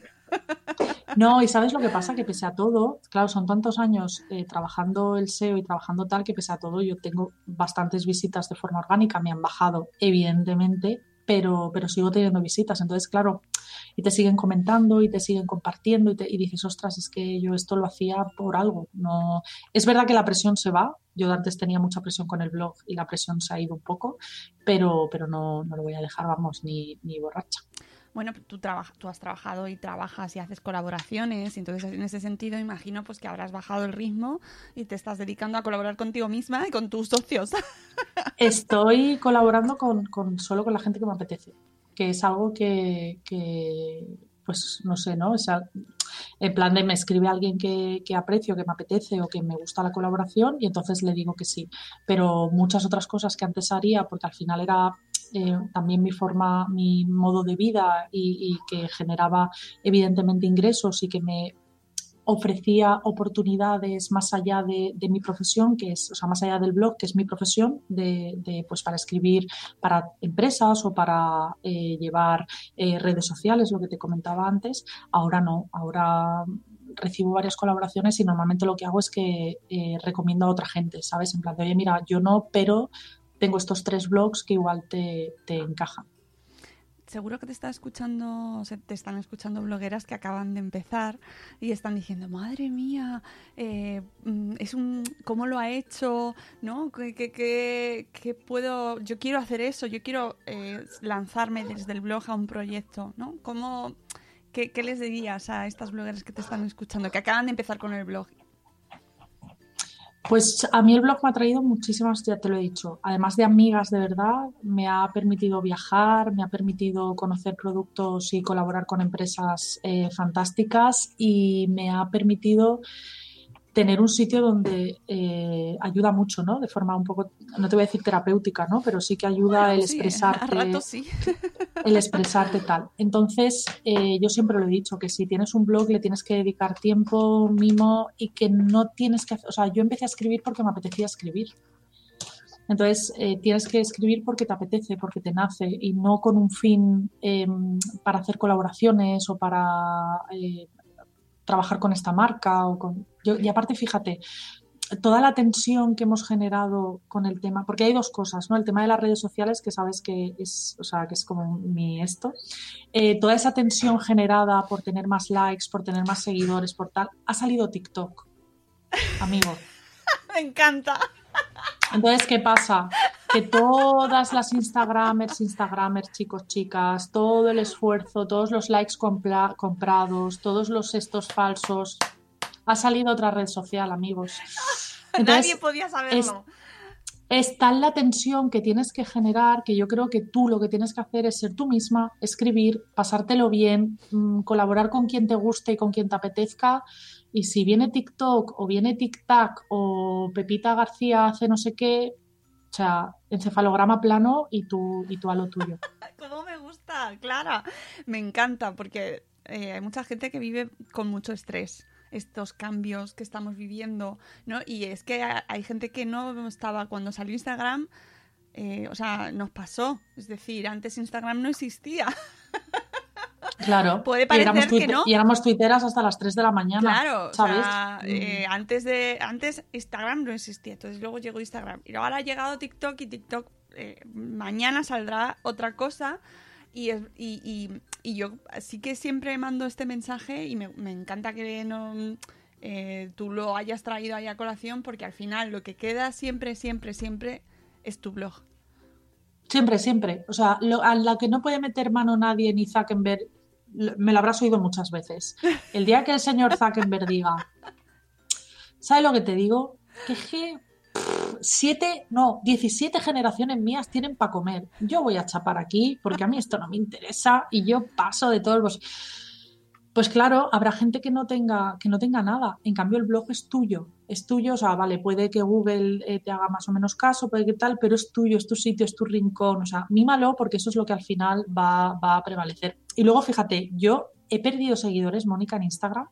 No, y sabes lo que pasa, que pese a todo, claro, son tantos años eh, trabajando el SEO y trabajando tal, que pese a todo yo tengo bastantes visitas de forma orgánica, me han bajado, evidentemente, pero, pero sigo teniendo visitas. Entonces, claro, y te siguen comentando y te siguen compartiendo y, te, y dices, ostras, es que yo esto lo hacía por algo. No, es verdad que la presión se va. Yo antes tenía mucha presión con el blog y la presión se ha ido un poco, pero, pero no, no lo voy a dejar, vamos, ni, ni borracha. Bueno, tú, tú has trabajado y trabajas y haces colaboraciones, y entonces en ese sentido imagino pues que habrás bajado el ritmo y te estás dedicando a colaborar contigo misma y con tus socios. Estoy colaborando con, con solo con la gente que me apetece, que es algo que, que pues no sé, ¿no? O sea, en plan de me escribe alguien que, que, aprecio, que me apetece o que me gusta la colaboración y entonces le digo que sí. Pero muchas otras cosas que antes haría, porque al final era eh, también mi forma, mi modo de vida y, que generaba evidentemente ingresos y que me ofrecía oportunidades más allá de, mi profesión, que es, o sea, más allá del blog, que es mi profesión, de, pues para escribir para empresas o para eh, llevar eh, redes sociales, lo que te comentaba antes. Ahora no, ahora recibo varias colaboraciones y normalmente lo que hago es que recomiendo a otra gente, ¿sabes? En plan de, oye, mira, yo no, pero tengo estos tres blogs que igual te, encajan. Seguro que te está escuchando, te están escuchando blogueras que acaban de empezar y están diciendo, madre mía, eh, mm, es un, ¿cómo lo ha hecho? ¿No? ¿Qué, puedo? Yo quiero hacer eso, yo quiero eh, lanzarme desde el blog a un proyecto, ¿no? ¿Cómo, qué, ¿Qué les dirías a estas blogueras que te están escuchando, que acaban de empezar con el blog pues a mí el blog me ha traído muchísimas, ya te lo he dicho. Además de amigas de verdad, me ha permitido viajar, me ha permitido conocer productos y colaborar con empresas eh, fantásticas y me ha permitido tener un sitio donde eh, ayuda mucho, ¿no? De forma un poco, no te voy a decir terapéutica, ¿no? Pero sí que ayuda el sí, expresarte. a ratos sí. el expresarte tal. Entonces, eh, yo siempre lo he dicho, que si tienes un blog le tienes que dedicar tiempo, mimo y que no tienes que hacer, o sea, yo empecé a escribir porque me apetecía escribir. Entonces, eh, tienes que escribir porque te apetece, porque te nace y no con un fin eh, para hacer colaboraciones o para eh, trabajar con esta marca. O con... Yo, y aparte, fíjate, toda la tensión que hemos generado con el tema, porque hay dos cosas, ¿no? El tema de las redes sociales, que sabes que es, o sea, que es como mi esto. Eh, toda esa tensión generada por tener más likes, por tener más seguidores, por tal, ha salido TikTok, amigo. Me encanta. Entonces, ¿qué pasa? Que todas las Instagramers, Instagramers, chicos, chicas, todo el esfuerzo, todos los likes compra comprados, todos los estos falsos, ha salido otra red social, amigos. Entonces, Nadie podía saberlo. es- es tal la tensión que tienes que generar que yo creo que tú lo que tienes que hacer es ser tú misma, escribir, pasártelo bien, mm, colaborar con quien te guste y con quien te apetezca. Y si viene TikTok o viene TikTok o Pepita García hace no sé qué, o sea, encefalograma plano y tú, y tú a lo tuyo. ¿Cómo me gusta, Clara? Me encanta porque eh, hay mucha gente que vive con mucho estrés estos cambios que estamos viviendo, ¿no? Y es que ha- hay gente que no estaba cuando salió Instagram, eh, o sea, nos pasó. Es decir, antes Instagram no existía. Claro. Puede parecer que no. y éramos tuiteras hasta las 3 de la mañana. Claro, o ¿sabes? sea, eh, antes de antes Instagram no existía, entonces luego llegó Instagram y ahora ha llegado TikTok y TikTok eh, mañana saldrá otra cosa y, es- y, y- y yo sí que siempre mando este mensaje y me, me encanta que no eh, tú lo hayas traído ahí a colación porque al final lo que queda siempre, siempre, siempre es tu blog. Siempre, siempre. O sea, lo- a la que no puede meter mano nadie ni Zuckerberg, me lo habrás oído muchas veces. El día que el señor Zuckerberg diga, ¿sabes lo que te digo? Que siete, no, 17 generaciones mías tienen para comer. Yo voy a chapar aquí porque a mí esto no me interesa y yo paso de todos los... Pues claro, habrá gente que no tenga, que no tenga nada. En cambio, el blog es tuyo. Es tuyo, o sea, vale, puede que Google eh, te haga más o menos caso, puede que tal, pero es tuyo, es tu sitio, es tu rincón. O sea, mímalo porque eso es lo que al final va, va a prevalecer. Y luego, fíjate, yo he perdido seguidores, Mónica, en Instagram,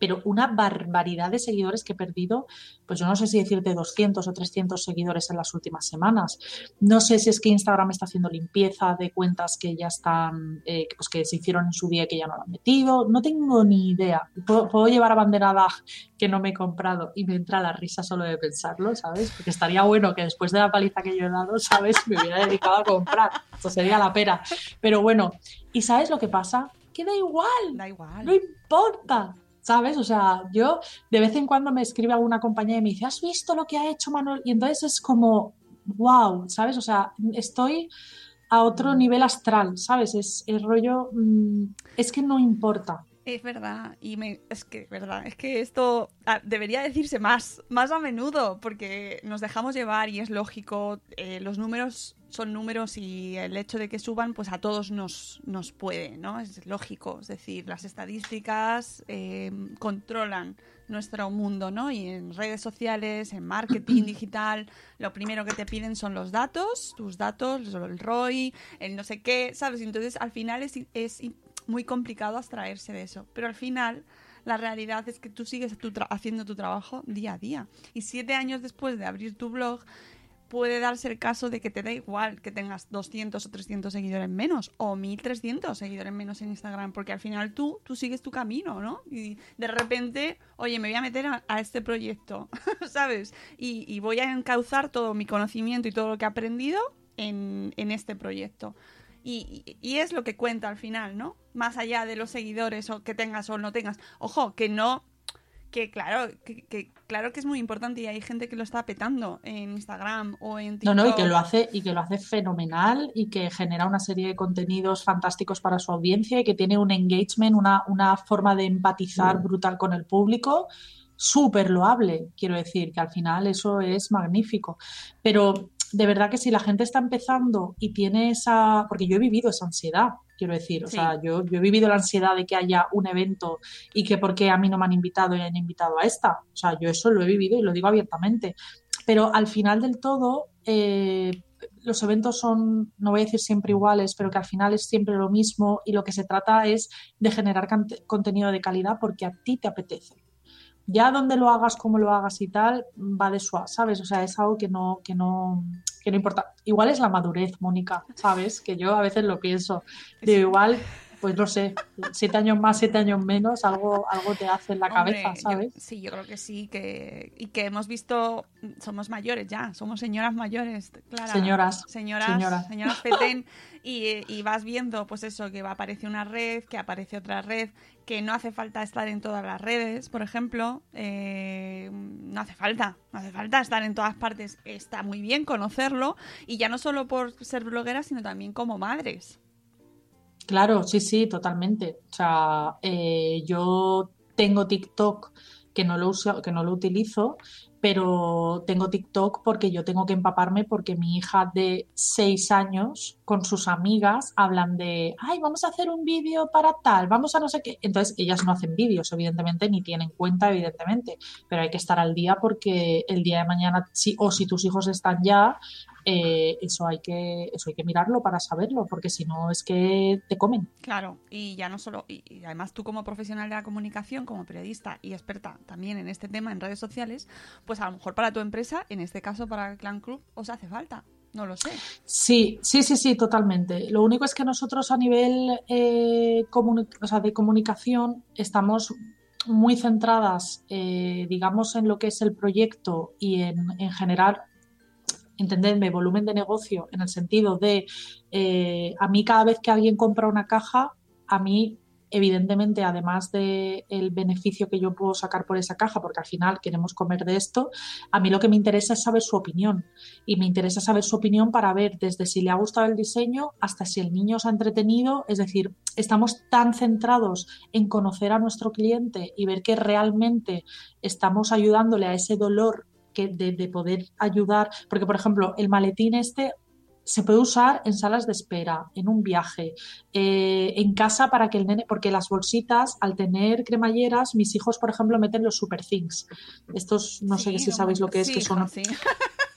pero una barbaridad de seguidores que he perdido, pues yo no sé si decirte 200 o 300 seguidores en las últimas semanas. No sé si es que Instagram está haciendo limpieza de cuentas que ya están, eh, pues que se hicieron en su día y que ya no lo han metido. No tengo ni idea. Puedo, puedo llevar abanderada que no me he comprado y me entra la risa solo de pensarlo, ¿sabes? Porque estaría bueno que después de la paliza que yo he dado, ¿sabes? Me hubiera dedicado a comprar. Esto sería la pera. Pero bueno, ¿y sabes lo que pasa? Que da igual. Da igual. No importa. ¿Sabes? O sea, yo de vez en cuando me escribe alguna compañía y me dice, ¿has visto lo que ha hecho Manuel? Y entonces es como, wow, ¿sabes? O sea, estoy a otro nivel astral, ¿sabes? Es el rollo, mm, es que no importa. Es verdad, y me, es que, verdad, es que esto ah, debería decirse más, más a menudo, porque nos dejamos llevar y es lógico, eh, los números son números y el hecho de que suban, pues a todos nos, nos puede, ¿no? Es lógico, es decir, las estadísticas eh, controlan nuestro mundo, ¿no? Y en redes sociales, en marketing digital, lo primero que te piden son los datos, tus datos, el ROI, el no sé qué, ¿sabes? Entonces, al final es, es muy complicado abstraerse de eso. Pero al final, la realidad es que tú sigues tu haciendo tu trabajo día a día. Y siete años después de abrir tu blog, puede darse el caso de que te da igual que tengas 200 o 300 seguidores menos o 1300 seguidores menos en Instagram, porque al final tú, tú sigues tu camino, ¿no? Y de repente, oye, me voy a meter a, este proyecto, ¿sabes? Y, y, voy a encauzar todo mi conocimiento y todo lo que he aprendido en, en este proyecto. Y, y, es lo que cuenta al final, ¿no? Más allá de los seguidores o que tengas o no tengas. Ojo, que no. Que claro, que, que, claro que es muy importante y hay gente que lo está petando en Instagram o en TikTok. No, no, y que lo hace, y que lo hace fenomenal y que genera una serie de contenidos fantásticos para su audiencia y que tiene un engagement, una, una forma de empatizar sí. brutal con el público súper loable, quiero decir, que al final eso es magnífico. Pero de verdad que si la gente está empezando y tiene esa, porque yo he vivido esa ansiedad quiero decir. O sea, yo, yo he vivido la ansiedad de que haya un evento y que por qué a mí no me han invitado y han invitado a esta. O sea, yo eso lo he vivido y lo digo abiertamente. Pero al final del todo, eh, los eventos son, no voy a decir siempre iguales, pero que al final es siempre lo mismo y lo que se trata es de generar contenido de calidad porque a ti te apetece. Ya donde lo hagas, cómo lo hagas y tal, va de suave, ¿sabes? O sea, es algo que no, que no, que no importa. Igual es la madurez, Mónica, ¿sabes? Que yo a veces lo pienso. De igual pues no sé, siete años más, siete años menos, algo, algo te hace en la cabeza, ¿sabes? sí, yo creo que sí, que, y que hemos visto, somos mayores ya, somos señoras mayores, claro. Señoras. Señoras, señoras, petén, y, vas viendo, pues eso, que aparece una red, que aparece otra red, que no hace falta estar en todas las redes, por ejemplo, eh, no hace falta, no hace falta estar en todas partes, está muy bien conocerlo, y ya no solo por ser blogueras, sino también como madres. Claro, sí, sí, totalmente. O sea, eh, yo tengo TikTok que no lo uso, que no lo utilizo, pero tengo TikTok porque yo tengo que empaparme porque mi hija de seis años con sus amigas hablan de, ay, vamos a hacer un vídeo para tal, vamos a no sé qué. Entonces ellas no hacen vídeos, evidentemente, ni tienen cuenta, evidentemente, pero hay que estar al día porque el día de mañana, si, o si tus hijos están ya, eh, eso, hay que, eso hay que mirarlo para saberlo, porque si no es que te comen. Claro, y ya no solo, y, además tú como profesional de la comunicación, como periodista y experta también en este tema en redes sociales, pues a lo mejor para tu empresa, en este caso para el Clan Club, os hace falta. No lo sé. Sí, sí, sí, sí, totalmente. Lo único es que nosotros a nivel eh, o sea, de comunicación estamos muy centradas, eh, digamos, en lo que es el proyecto y en, en generar entendedme, volumen de negocio en el sentido de eh, a mí cada vez que alguien compra una caja, a mí evidentemente, además del el beneficio que yo puedo sacar por esa caja, porque al final queremos comer de esto, a mí lo que me interesa es saber su opinión. Y me interesa saber su opinión para ver desde si le ha gustado el diseño hasta si el niño se ha entretenido. Es decir, estamos tan centrados en conocer a nuestro cliente y ver que realmente estamos ayudándole a ese dolor que de, poder ayudar, porque por ejemplo el maletín este se puede usar en salas de espera, en un viaje, eh, en casa para que el nene, porque las bolsitas, al tener cremalleras, mis hijos, por ejemplo, meten los super things. Estos, no sé si sabéis lo que es, que son... Sí,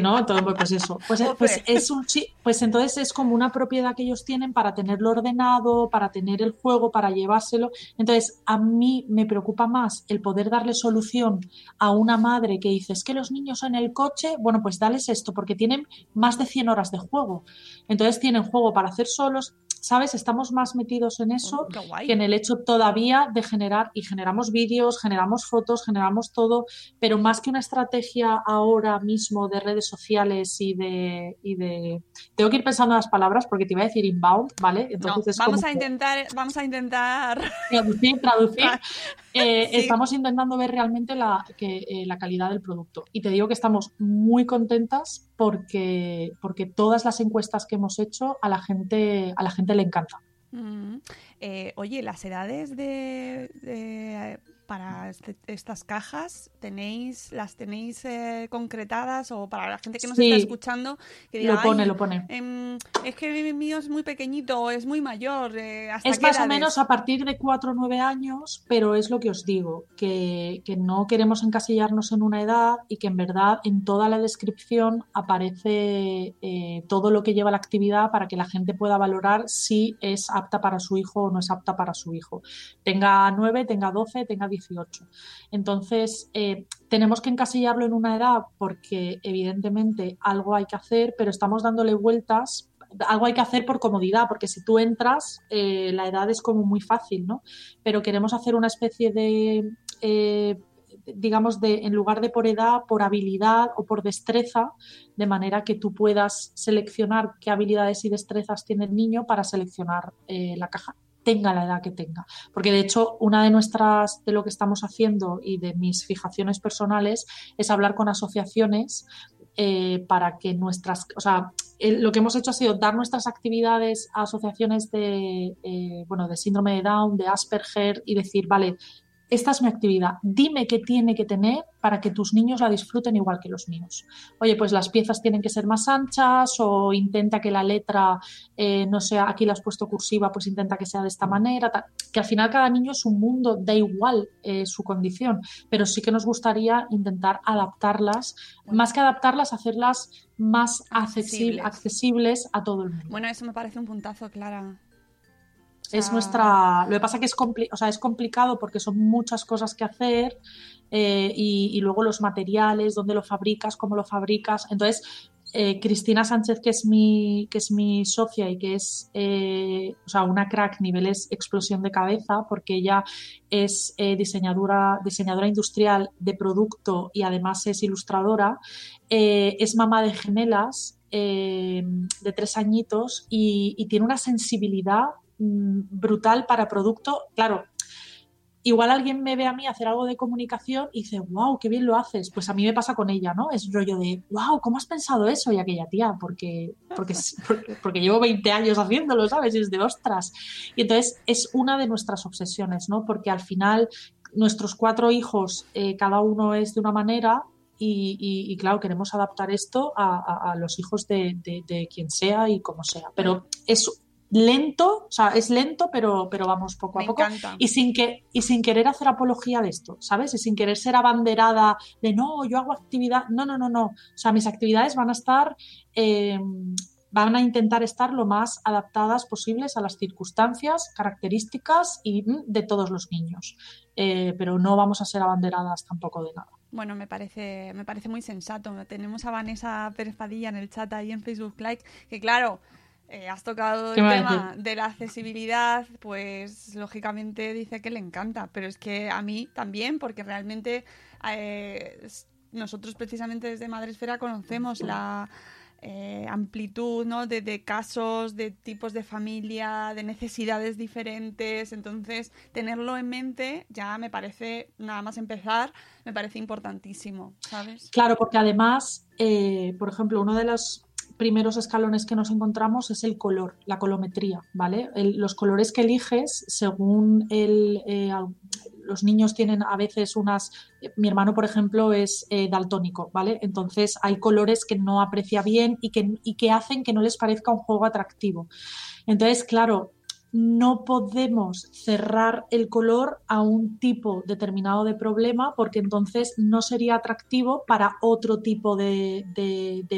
¿no? Todo, pues eso. Pues, pues, es un pues entonces es como una propiedad que ellos tienen para tenerlo ordenado, para tener el juego, para llevárselo. Entonces, a mí me preocupa más el poder darle solución a una madre que dice, es que los niños en el coche, bueno, pues dales esto, porque tienen más de 100 horas de juego. Entonces tienen juego para hacer solos, ¿sabes? Estamos más metidos en eso que en el hecho todavía de generar, y generamos vídeos, generamos fotos, generamos todo, pero más que una estrategia ahora mismo de redes sociales y de, y de... Tengo que ir pensando las palabras porque te iba a decir inbound, ¿vale? Entonces vamos, a intentar, vamos a intentar... Traducir, traducir. Eh, estamos intentando ver realmente la, que, eh, la calidad del producto. Y te digo que estamos muy contentas porque, porque todas las encuestas que hemos hecho a la gente, a la gente le encanta. Mm. Eh, oye, las edades de para este, estas cajas tenéis las tenéis eh, concretadas o para la gente que nos está escuchando que diga, lo pone lo pone em, es que el mío es muy pequeñito o es muy mayor eh, es más o menos a partir de 4 o 9 años pero es lo que os digo que, que, no queremos encasillarnos en una edad y que en verdad en toda la descripción aparece eh, todo lo que lleva la actividad para que la gente pueda valorar si es apta para su hijo o no es apta para su hijo. Tenga 9 tenga 12 tenga 18. Entonces, eh, tenemos que encasillarlo en una edad porque evidentemente algo hay que hacer, pero estamos dándole vueltas algo hay que hacer por comodidad, porque si tú entras, eh, la edad es como muy fácil, ¿no? Pero queremos hacer una especie de, eh, digamos, de, en lugar de por edad, por habilidad o por destreza, de manera que tú puedas seleccionar qué habilidades y destrezas tiene el niño para seleccionar la caja tenga la edad que tenga. Porque de hecho, una de nuestras, de lo que estamos haciendo y de mis fijaciones personales es hablar con asociaciones eh, para que nuestras, o sea, lo que hemos hecho ha sido dar nuestras actividades a asociaciones de, eh, bueno, de síndrome de Down, de Asperger y decir, vale, esta es mi actividad, dime qué tiene que tener para que tus niños la disfruten igual que los míos. Oye, pues las piezas tienen que ser más anchas o intenta que la letra, eh, no sea, aquí la has puesto cursiva, pues intenta que sea de esta manera, que al final cada niño es un mundo, da igual eh, su condición, pero sí que nos gustaría intentar adaptarlas, más que adaptarlas, hacerlas más accesibles. accesibles a todo el mundo. Bueno, eso me parece un puntazo, Clara. Es nuestra. Lo que pasa que es, o sea, es complicado porque son muchas cosas que hacer eh, y, luego los materiales, dónde lo fabricas, cómo lo fabricas. Entonces, eh, Cristina Sánchez, que es mi, que es mi socia y que es eh, o sea, una crack niveles explosión de cabeza, porque ella es diseñadora, diseñadora industrial de producto y además es ilustradora, es mamá de gemelas. de tres añitos y tiene una sensibilidad brutal para producto. Claro, igual alguien me ve a mí hacer algo de comunicación y dice, wow, qué bien lo haces. Pues a mí me pasa con ella, ¿no? Es rollo de, wow, ¿cómo has pensado eso? Y aquella tía, porque, porque, porque, llevo 20 años haciéndolo, ¿sabes? Y es de ostras. Y entonces es una de nuestras obsesiones, ¿no? Porque al final nuestros cuatro hijos, eh, cada uno es de una manera. Y, claro, queremos adaptar esto a, los hijos de, de, quien sea y como sea. Pero es lento, o sea, es lento, pero, pero vamos poco a poco. Y sin, que, y sin querer hacer apología de esto, ¿sabes? Y sin querer ser abanderada de no, yo hago actividad. No, no, no, no. O sea, mis actividades van a estar. Eh, van a intentar estar lo más adaptadas posibles a las circunstancias, características y mm, de todos los niños. Eh, pero no vamos a ser abanderadas tampoco de nada. Bueno, me parece, me parece muy sensato. Tenemos a Vanessa Pérez Padilla en el chat ahí en Facebook Live, que claro, eh, has tocado el tema de la accesibilidad, pues lógicamente dice que le encanta, pero es que a mí también, porque realmente eh, nosotros precisamente desde Madresfera conocemos la eh, amplitud ¿no? de, de, casos, de tipos de familia, de necesidades diferentes, entonces tenerlo en mente ya me parece, nada más empezar, me parece importantísimo, ¿sabes? Claro, porque además, por ejemplo, uno de los primeros escalones que nos encontramos es el color, la colometría, ¿vale? los colores que eliges según el, eh, los niños tienen a veces unas, mi hermano por ejemplo es eh, daltónico, ¿vale? Entonces hay colores que no aprecia bien y que, y que hacen que no les parezca un juego atractivo. Entonces, claro, no podemos cerrar el color a un tipo determinado de problema porque entonces no sería atractivo para otro tipo de,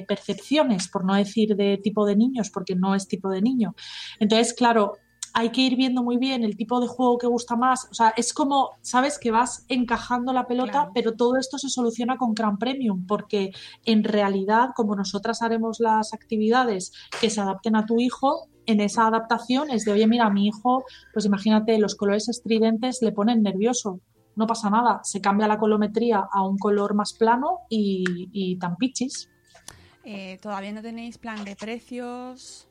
percepciones, por no decir de tipo de niños, porque no es tipo de niño. Entonces, claro, hay que ir viendo muy bien el tipo de juego que gusta más. O sea, es como, sabes, que vas encajando la pelota, pero todo esto se soluciona con Gran Premium, porque en realidad, como nosotras haremos las actividades que se adapten a tu hijo, en esa adaptación es de, oye, mira, a mi hijo, pues imagínate, los colores estridentes le ponen nervioso. No pasa nada, se cambia la colometría a un color más plano y, y tan pichis. Eh, ¿Todavía no tenéis plan de precios?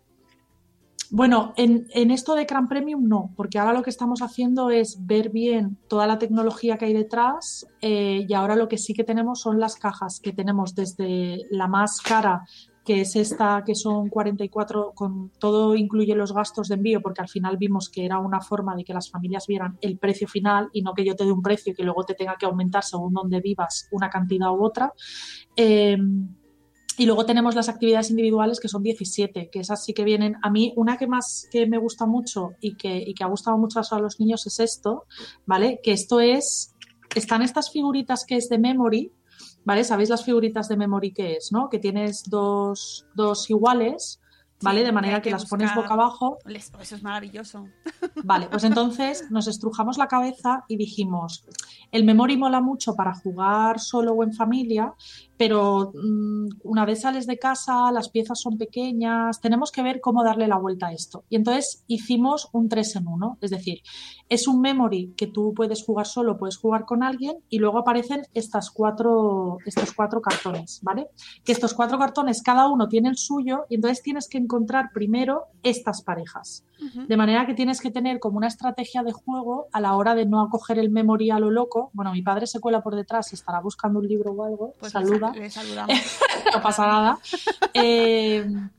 Bueno, en, esto de Gran Premium no, porque ahora lo que estamos haciendo es ver bien toda la tecnología que hay detrás eh, y ahora lo que sí que tenemos son las cajas que tenemos desde la más cara que es esta que son 44, con todo incluye los gastos de envío, porque al final vimos que era una forma de que las familias vieran el precio final y no que yo te dé un precio que luego te tenga que aumentar según donde vivas una cantidad u otra. Em, y luego tenemos las actividades individuales que son 17, que esas sí que vienen. A mí, una que más que me gusta mucho y que, y que ha gustado mucho a los niños es esto, ¿vale? Que esto es, están estas figuritas que es de memory, ¿vale? ¿Sabéis las figuritas de memory que es, no? Que tienes dos, dos iguales, ¿vale? de manera que, las pones boca abajo. Eso es maravilloso. Vale, pues entonces nos estrujamos la cabeza y dijimos, el memory mola mucho para jugar solo o en familia, pero mm, una vez sales de casa, las piezas son pequeñas, tenemos que ver cómo darle la vuelta a esto. Y entonces hicimos un 3 en 1, es decir, es un memory que tú puedes jugar solo, puedes jugar con alguien y luego aparecen cuatro, estos cuatro cartones, ¿vale? Que estos cuatro cartones, cada uno tiene el suyo y entonces tienes que encontrar primero estas parejas. De manera que tienes que tener como una estrategia de juego a la hora de no acoger el memory a lo loco. Bueno, mi padre se cuela por detrás y estará buscando un libro o algo. Pues Saluda. Le saludamos. no pasa nada. Eh,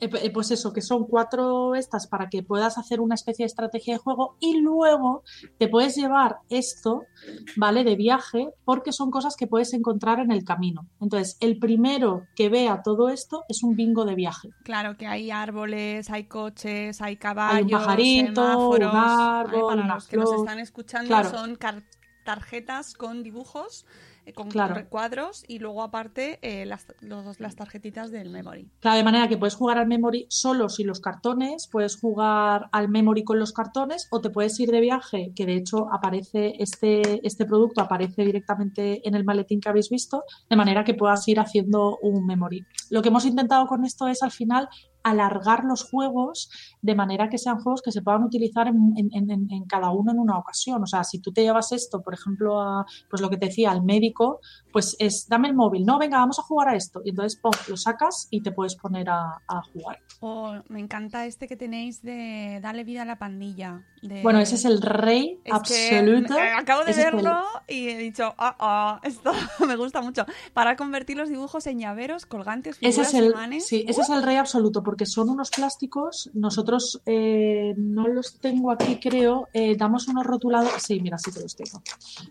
Eh, eh, Pues eso, que son cuatro estas para que puedas hacer una especie de estrategia de juego y luego te puedes llevar esto, ¿vale? De viaje, porque son cosas que puedes encontrar en el camino. Entonces, el primero que vea todo esto es un bingo de viaje. Claro que hay árboles, hay coches, hay Hay caballos, un pajarito, semáforos. un árbol, ¿vale? Para los que nos están escuchando Claro. son tarjetas con dibujos, con Claro. recuadros y luego aparte eh, las, los- las tarjetitas del memory. Claro, de manera que puedes jugar al memory solo sin los cartones, puedes jugar al memory con los cartones o te puedes ir de viaje, que de hecho aparece este, este producto, aparece directamente en el maletín que habéis visto, de manera que puedas ir haciendo un memory. Lo que hemos intentado con esto es al final alargar los juegos de manera que sean juegos que se puedan utilizar en, en- en- en cada uno en una ocasión. O sea, si tú te llevas esto, por ejemplo, a pues lo que te decía, al médico, pues es dame el móvil, no, venga, vamos a jugar a esto. Y entonces pum, lo sacas y te puedes poner a, a jugar. Oh, me encanta este que tenéis de Dale vida a la pandilla. de- Bueno, ese es el rey Es que, absoluto. eh, acabo de Ese es el- verlo y he dicho, ah, ah, esto me gusta mucho. Para convertir los dibujos en llaveros, colgantes, Ese figuras, es el, imanes. sí, ese es el rey absoluto, porque son unos plásticos. Nosotros eh, no los tengo aquí, creo. eh, damos unos rotuladores. Sí, mira, sí que los tengo.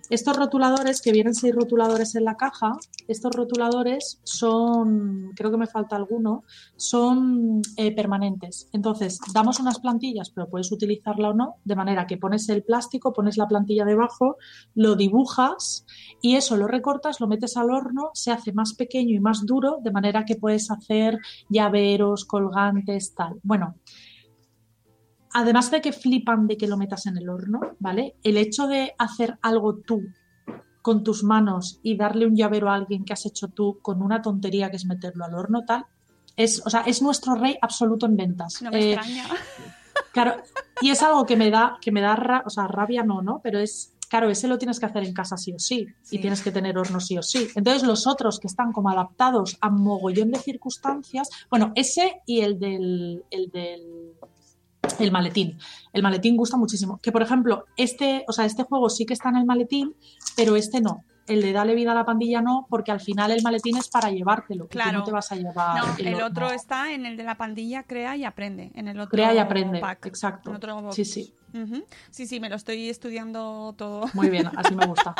Estos rotuladores, que vienen seis rotuladores en la caja, estos rotuladores son, creo que me falta alguno, son eh, permanentes. Entonces, damos unas plantillas, pero puedes utilizarla o no, de manera que pones el plástico, pones la plantilla debajo, lo dibujas y eso lo recortas, lo metes al horno, se hace más pequeño y más duro, de manera que puedes hacer llaveros, colgantes, tal. Bueno, además de que flipan de que lo metas en el horno, ¿vale? El hecho de hacer algo tú con tus manos y darle un llavero a alguien que has hecho tú con una tontería que es meterlo al horno, tal, es, o sea, es nuestro rey absoluto en ventas. No me Eh, extraña. Claro, y es algo que me da, que me da ra- o sea, rabia no, ¿no? Pero es, claro, ese lo tienes que hacer en casa sí o sí, Sí. y tienes que tener horno sí o sí. Entonces los otros que están como adaptados a mogollón de circunstancias, bueno, ese y el del, el del el maletín. El maletín gusta muchísimo. Que por ejemplo, este, o sea, este juego sí que está en el maletín, pero este no. El de Dale vida a la pandilla no, porque al final el maletín es para llevártelo. Claro. no te vas a llevar. No, el otro está en el de la pandilla, crea y aprende. En el otro Crea y aprende. pack, Exacto. en otro Sí, sí. Sí, sí, me lo estoy estudiando todo. Muy bien, así me gusta.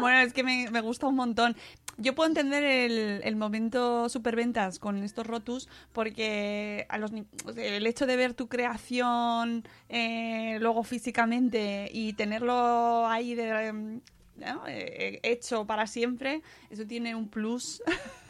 Bueno, es que me, me gusta un montón. Yo puedo entender el, el momento superventas con estos rotus porque a los, el hecho de ver tu creación eh, luego físicamente y tenerlo ahí de, ¿no? Eh, hecho para siempre, eso tiene un plus.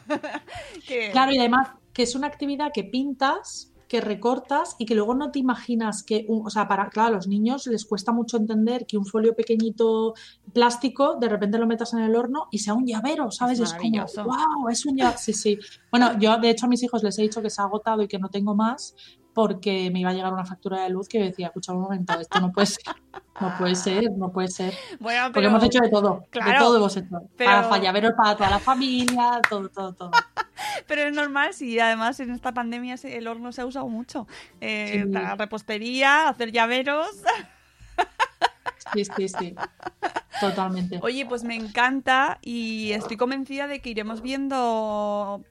que, Claro, y además que es una actividad que pintas, que recortas y que luego no te imaginas que, un- o sea, para, claro, a los niños les cuesta mucho entender que un folio pequeñito plástico de repente lo metas en el horno y sea un llavero, ¿sabes? Es Es, como, wow, es un llavero. Sí, sí. Bueno, yo de hecho a mis hijos les he dicho que se ha agotado y que no tengo más porque me iba a llegar una factura de luz que yo decía, escucha un momento, esto no puede ser, no puede ser, no puede ser. Bueno, Porque hemos hecho de todo, de Claro, todo hemos hecho. pero- Para llaveros para toda la familia, todo, todo, todo. Pero es normal, si además en esta pandemia el horno se ha usado mucho. Eh, Sí. Para repostería, hacer llaveros. Sí, sí, sí. Totalmente. Oye, pues me encanta y estoy convencida de que iremos viendo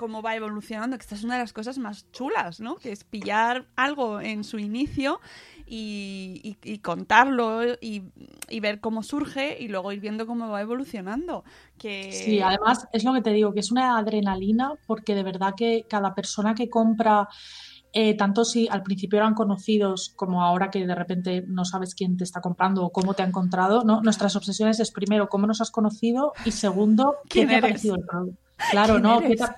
cómo va evolucionando, que esta es una de las cosas más chulas, ¿no? Que es pillar algo en su inicio y, y- y contarlo y, y ver cómo surge y luego ir viendo cómo va evolucionando. Que... Sí, además es lo que te digo, que es una adrenalina porque de verdad que cada persona que compra, eh, tanto si al principio eran conocidos como ahora que de repente no sabes quién te está comprando o cómo te ha encontrado, ¿no? Nuestras obsesiones es primero cómo nos has conocido y segundo qué ¿Quién te ha parecido el producto. Claro, ¿Quién ¿no? ¿Qué eres? te ha-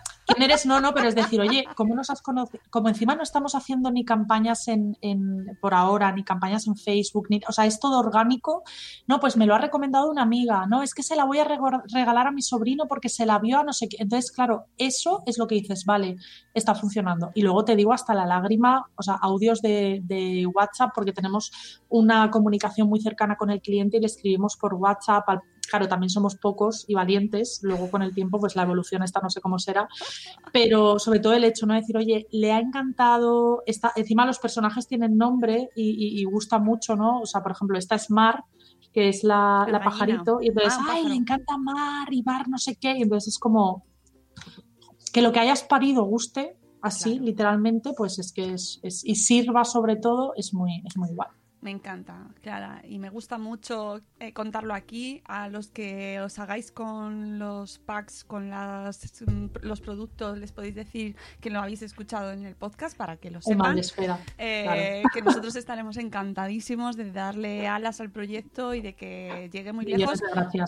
No, no, pero es decir, oye, ¿cómo nos has conocido? Como encima no estamos haciendo ni campañas en, en- por ahora, ni campañas en Facebook, ni, o sea, es todo orgánico. No, pues me lo ha recomendado una amiga. No, es que se la voy a regalar a mi sobrino porque se la vio a no sé qué. Entonces, claro, eso es lo que dices, vale, está funcionando. Y luego te digo hasta la lágrima, o sea, audios de, de WhatsApp, porque tenemos una comunicación muy cercana con el cliente y le escribimos por WhatsApp. al- Claro, también somos pocos y valientes. Luego con el tiempo, pues la evolución esta no sé cómo será. Pero sobre todo el hecho, ¿no? De decir, oye, le ha encantado. Esta... Encima los personajes tienen nombre y, y- y gusta mucho, ¿no? O sea, por ejemplo, esta es Mar, que es la, La la gallina. pajarito. Y entonces, Ah, ay, le encanta Mar y Mar, no sé qué. Y entonces es como que lo que hayas parido guste así, literalmente, pues es que es, es, y sirva sobre todo, es muy, es muy guay. Me encanta, Clara, y me gusta mucho eh, contarlo aquí. A los que os hagáis con los packs, con las, mm, los productos, les podéis decir que lo habéis escuchado en el podcast para que lo sepan. eh, Que nosotros estaremos encantadísimos de darle alas al proyecto y de que llegue muy lejos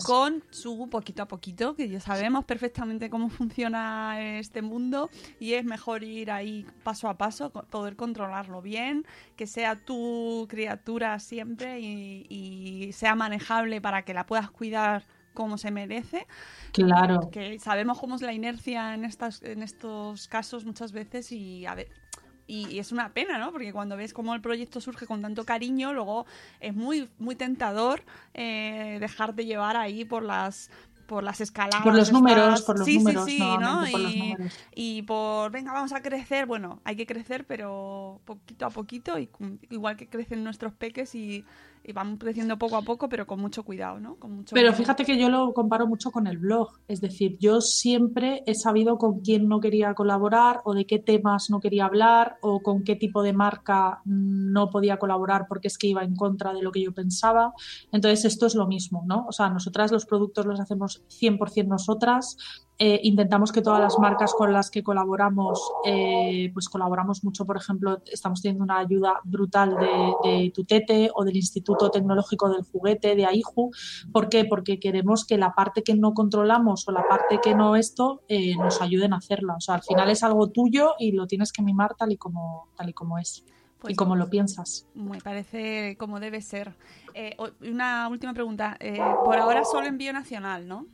con su poquito a poquito, que ya sabemos perfectamente cómo funciona este mundo y es mejor ir ahí paso a paso, poder controlarlo bien, que sea tu criatura siempre y, sea manejable para que la puedas cuidar como se merece. Claro. Que sabemos cómo es la inercia en, estas, en estos casos muchas veces y a ver. Y, es una pena, ¿no? Porque cuando ves cómo el proyecto surge con tanto cariño, luego es muy, muy tentador eh, dejarte llevar ahí por las por las escaladas. Por los números, por los sí, números. Sí, sí, ¿no? y, y, por, venga, vamos a crecer. Bueno, hay que crecer, pero poquito a poquito, y igual que crecen nuestros peques y y van creciendo poco a poco, pero con mucho cuidado, ¿no? Con mucho pero fíjate que yo lo comparo mucho con el blog, es decir, yo siempre he sabido con quién no quería colaborar o de qué temas no quería hablar o con qué tipo de marca no podía colaborar porque es que iba en contra de lo que yo pensaba. Entonces esto es lo mismo, ¿no? O sea, nosotras los productos los hacemos 100% nosotras, eh, intentamos que todas las marcas con las que colaboramos, eh, pues colaboramos mucho, por ejemplo, estamos teniendo una ayuda brutal de, Tutete o del Instituto Tecnológico del Juguete, de AIJU. ¿Por qué? Porque queremos que la parte que no controlamos o la parte que no esto eh, nos ayuden a hacerla. O sea, al final es algo tuyo y lo tienes que mimar tal y como, tal y como es. y pues como lo piensas. Me parece como debe ser. una última pregunta. por ahora solo envío nacional, ¿no?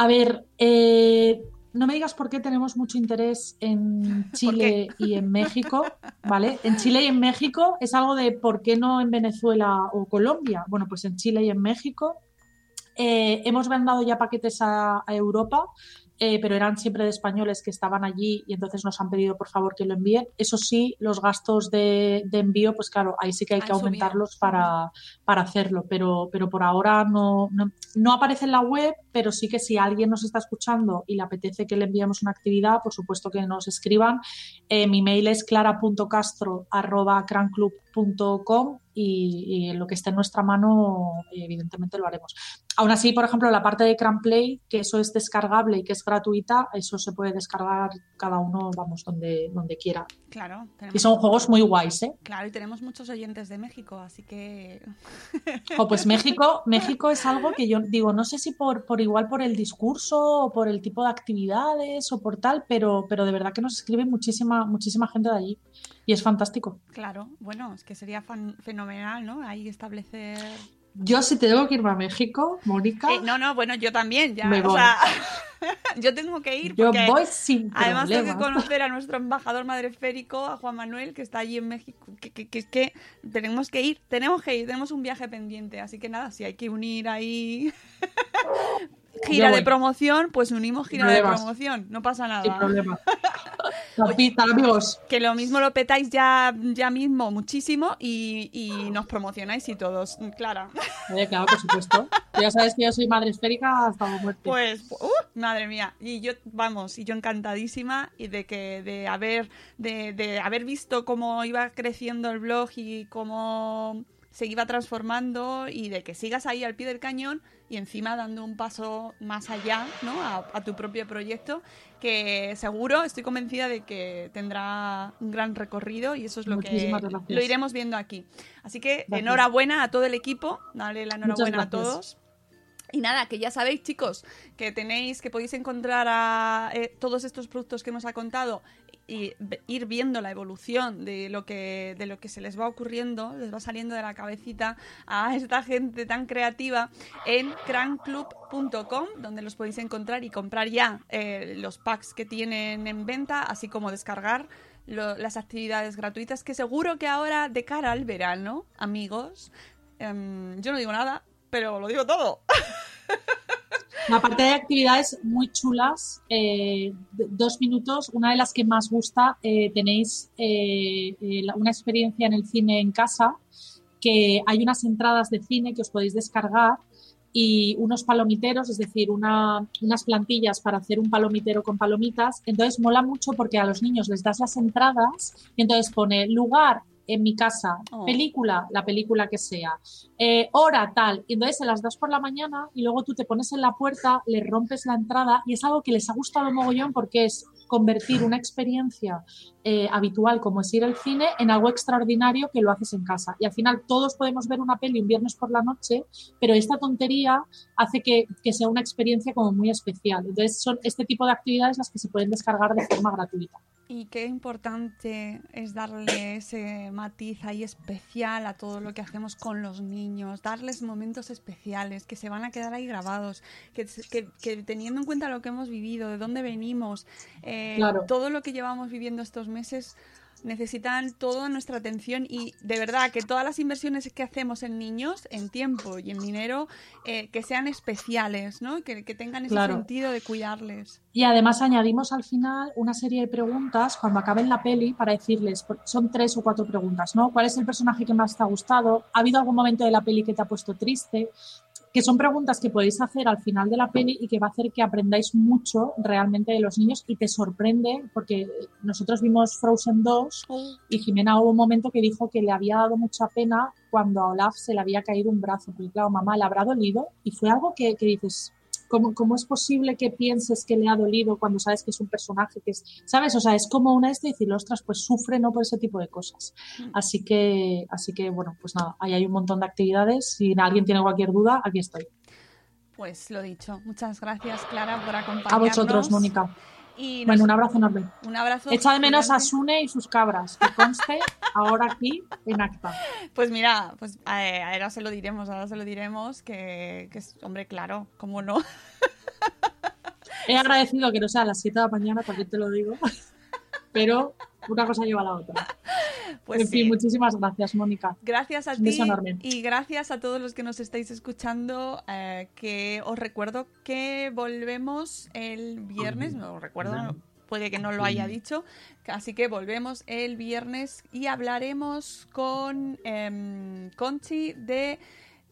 A ver, eh, no me digas por qué tenemos mucho interés en Chile y en México, ¿vale? En Chile y en México es algo de por qué no en Venezuela o Colombia. Bueno, pues en Chile y en México. Eh, hemos mandado ya paquetes a Europa eh, pero eran siempre de españoles que estaban allí y entonces nos han pedido por favor que lo envíen. Eso sí, los gastos de, envío, pues claro, ahí sí que hay que aumentarlos para, para, hacerlo, pero, pero por ahora no, no, aparece en la web, pero sí que si alguien nos está escuchando y le apetece que le enviemos una actividad, por supuesto que nos escriban. Eh, mi mail es clara.castro.cranclub.com y, en lo que esté en nuestra mano, evidentemente lo haremos. Aún así, por ejemplo, la parte de Play, que eso es descargable y que es gratuita, eso se puede descargar cada uno, vamos, donde, donde quiera. Claro. Y son juegos muy guays, ¿eh? Claro, y tenemos muchos oyentes de México, así que... o pues México, México es algo que yo digo, no sé si por, por igual por el discurso o por el tipo de actividades o por tal, pero, pero de verdad que nos escribe muchísima, muchísima gente de allí y es fantástico. Claro, bueno, es que sería fenomenal, ¿no? Ahí establecer yo si tengo que irme a México, Mónica. Eh, no, no, bueno, yo también, ya. Me o sea, yo tengo que ir. Porque yo voy sin Además tengo que conocer a nuestro embajador madreférico, a Juan Manuel, que está allí en México. Que, que, que, que tenemos que ir, tenemos que ir, tenemos un viaje pendiente. Así que nada, si hay que unir ahí gira de promoción, pues unimos gira de promoción, no pasa nada. Sin problema. amigos. Que lo mismo lo petáis ya, ya mismo muchísimo y, y nos promocionáis y todos, Clara. Claro, por supuesto. Ya sabes que yo soy madre esférica hasta la muerte. Pues, uh, madre mía. Y yo, vamos, y yo encantadísima y de que de haber, de, de haber visto cómo iba creciendo el blog y cómo se iba transformando y de que sigas ahí al pie del cañón y encima dando un paso más allá ¿no? a, tu propio proyecto que seguro, estoy convencida de que tendrá un gran recorrido y eso es lo que lo iremos viendo aquí. Así que enhorabuena a todo el equipo, dale la enhorabuena a todos. Y nada, que ya sabéis, chicos, que tenéis, que podéis encontrar a eh, todos estos productos que nos ha contado y ir viendo la evolución de lo que de lo que se les va ocurriendo, les va saliendo de la cabecita a esta gente tan creativa en crankclub.com, donde los podéis encontrar y comprar ya eh, los packs que tienen en venta, así como descargar las actividades gratuitas, que seguro que ahora de cara al verano, amigos, em, yo no digo nada, pero lo digo todo. Aparte de actividades muy chulas, eh, dos minutos, una de las que más gusta, eh, tenéis eh, una experiencia en el cine en casa, que hay unas entradas de cine que os podéis descargar y unos palomiteros, es decir, una, unas plantillas para hacer un palomitero con palomitas. Entonces mola mucho porque a los niños les das las entradas y entonces pone lugar en mi casa, Oh. película, la película que sea, eh, hora tal, y entonces se las das por la mañana y luego tú te pones en la puerta, les rompes la entrada y es algo que les ha gustado mogollón porque es convertir una experiencia eh, habitual como es ir al cine en algo extraordinario que lo haces en casa. Y al final todos podemos ver una peli un viernes por la noche, pero esta tontería hace que, que sea una experiencia como muy especial. Entonces son este tipo de actividades las que se pueden descargar de forma gratuita. Y qué importante es darle ese matiz ahí especial a todo lo que hacemos con los niños, darles momentos especiales que se van a quedar ahí grabados, que, que- teniendo en cuenta lo que hemos vivido, de dónde venimos, Claro. todo lo que llevamos viviendo estos meses necesitan toda nuestra atención y de verdad que todas las inversiones que hacemos en niños, en tiempo y en dinero, eh, que sean especiales, ¿no? Que, que tengan ese Claro. sentido de cuidarles. Y además añadimos al final una serie de preguntas cuando acaben la peli para decirles, son tres o cuatro preguntas, ¿no? ¿Cuál es el personaje que más te ha gustado? ¿Ha habido algún momento de la peli que te ha puesto triste? Que son preguntas que podéis hacer al final de la peli y que va a hacer que aprendáis mucho realmente de los niños y te sorprende porque nosotros vimos Frozen 2 y Jimena hubo un momento que dijo que le había dado mucha pena cuando a Olaf se le había caído un brazo, porque claro, mamá le habrá dolido y fue algo que, que dices, ¿cómo, ¿cómo es posible que pienses que le ha dolido cuando sabes que es un personaje que es, ¿sabes? O sea, es como una este decir, ostras, pues sufre no por ese tipo de cosas. Así que, así que bueno, pues nada, ahí hay un montón de actividades. Si alguien tiene cualquier duda, aquí estoy. Pues lo dicho, muchas gracias Clara por acompañarnos. A vosotros, Mónica. Y Bueno, un abrazo enorme. Un abrazo. Echa de menos a. Sune y sus cabras, que conste ahora aquí en acta. Pues mira, pues eh, ahora se lo diremos, ahora se lo diremos, que, que es, hombre, claro, cómo no. He agradecido que no sea a las 7 de la mañana, también te lo digo. Pero una cosa lleva a la otra. Pues en fin, muchísimas gracias, Mónica. Gracias a ti y gracias a todos los que nos estáis escuchando. eh, que os recuerdo que volvemos el viernes, no lo recuerdo, no- puede que no lo haya dicho, así que volvemos el viernes y hablaremos con em, Conchi de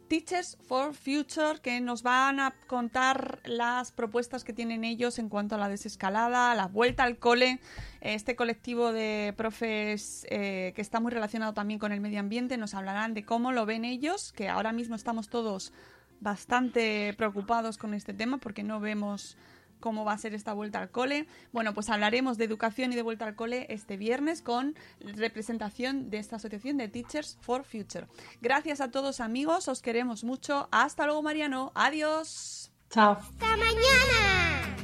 Teachers for Future, que nos van a contar las propuestas que tienen ellos en cuanto a la desescalada, la vuelta al cole, este colectivo de profes eh, que está muy relacionado también con el medio ambiente, nos hablarán de cómo lo ven ellos, que ahora mismo estamos todos bastante preocupados con este tema porque no vemos cómo va a ser esta vuelta al cole. Bueno, pues hablaremos de educación y de vuelta al cole este viernes con representación de esta asociación de Teachers for Future. Gracias a todos amigos, os queremos mucho. Hasta luego Mariano, adiós. Chao. ¡Hasta mañana!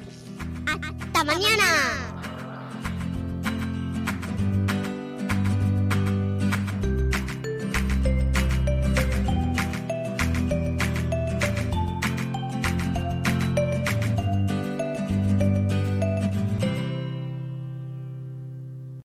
¡Hasta mañana!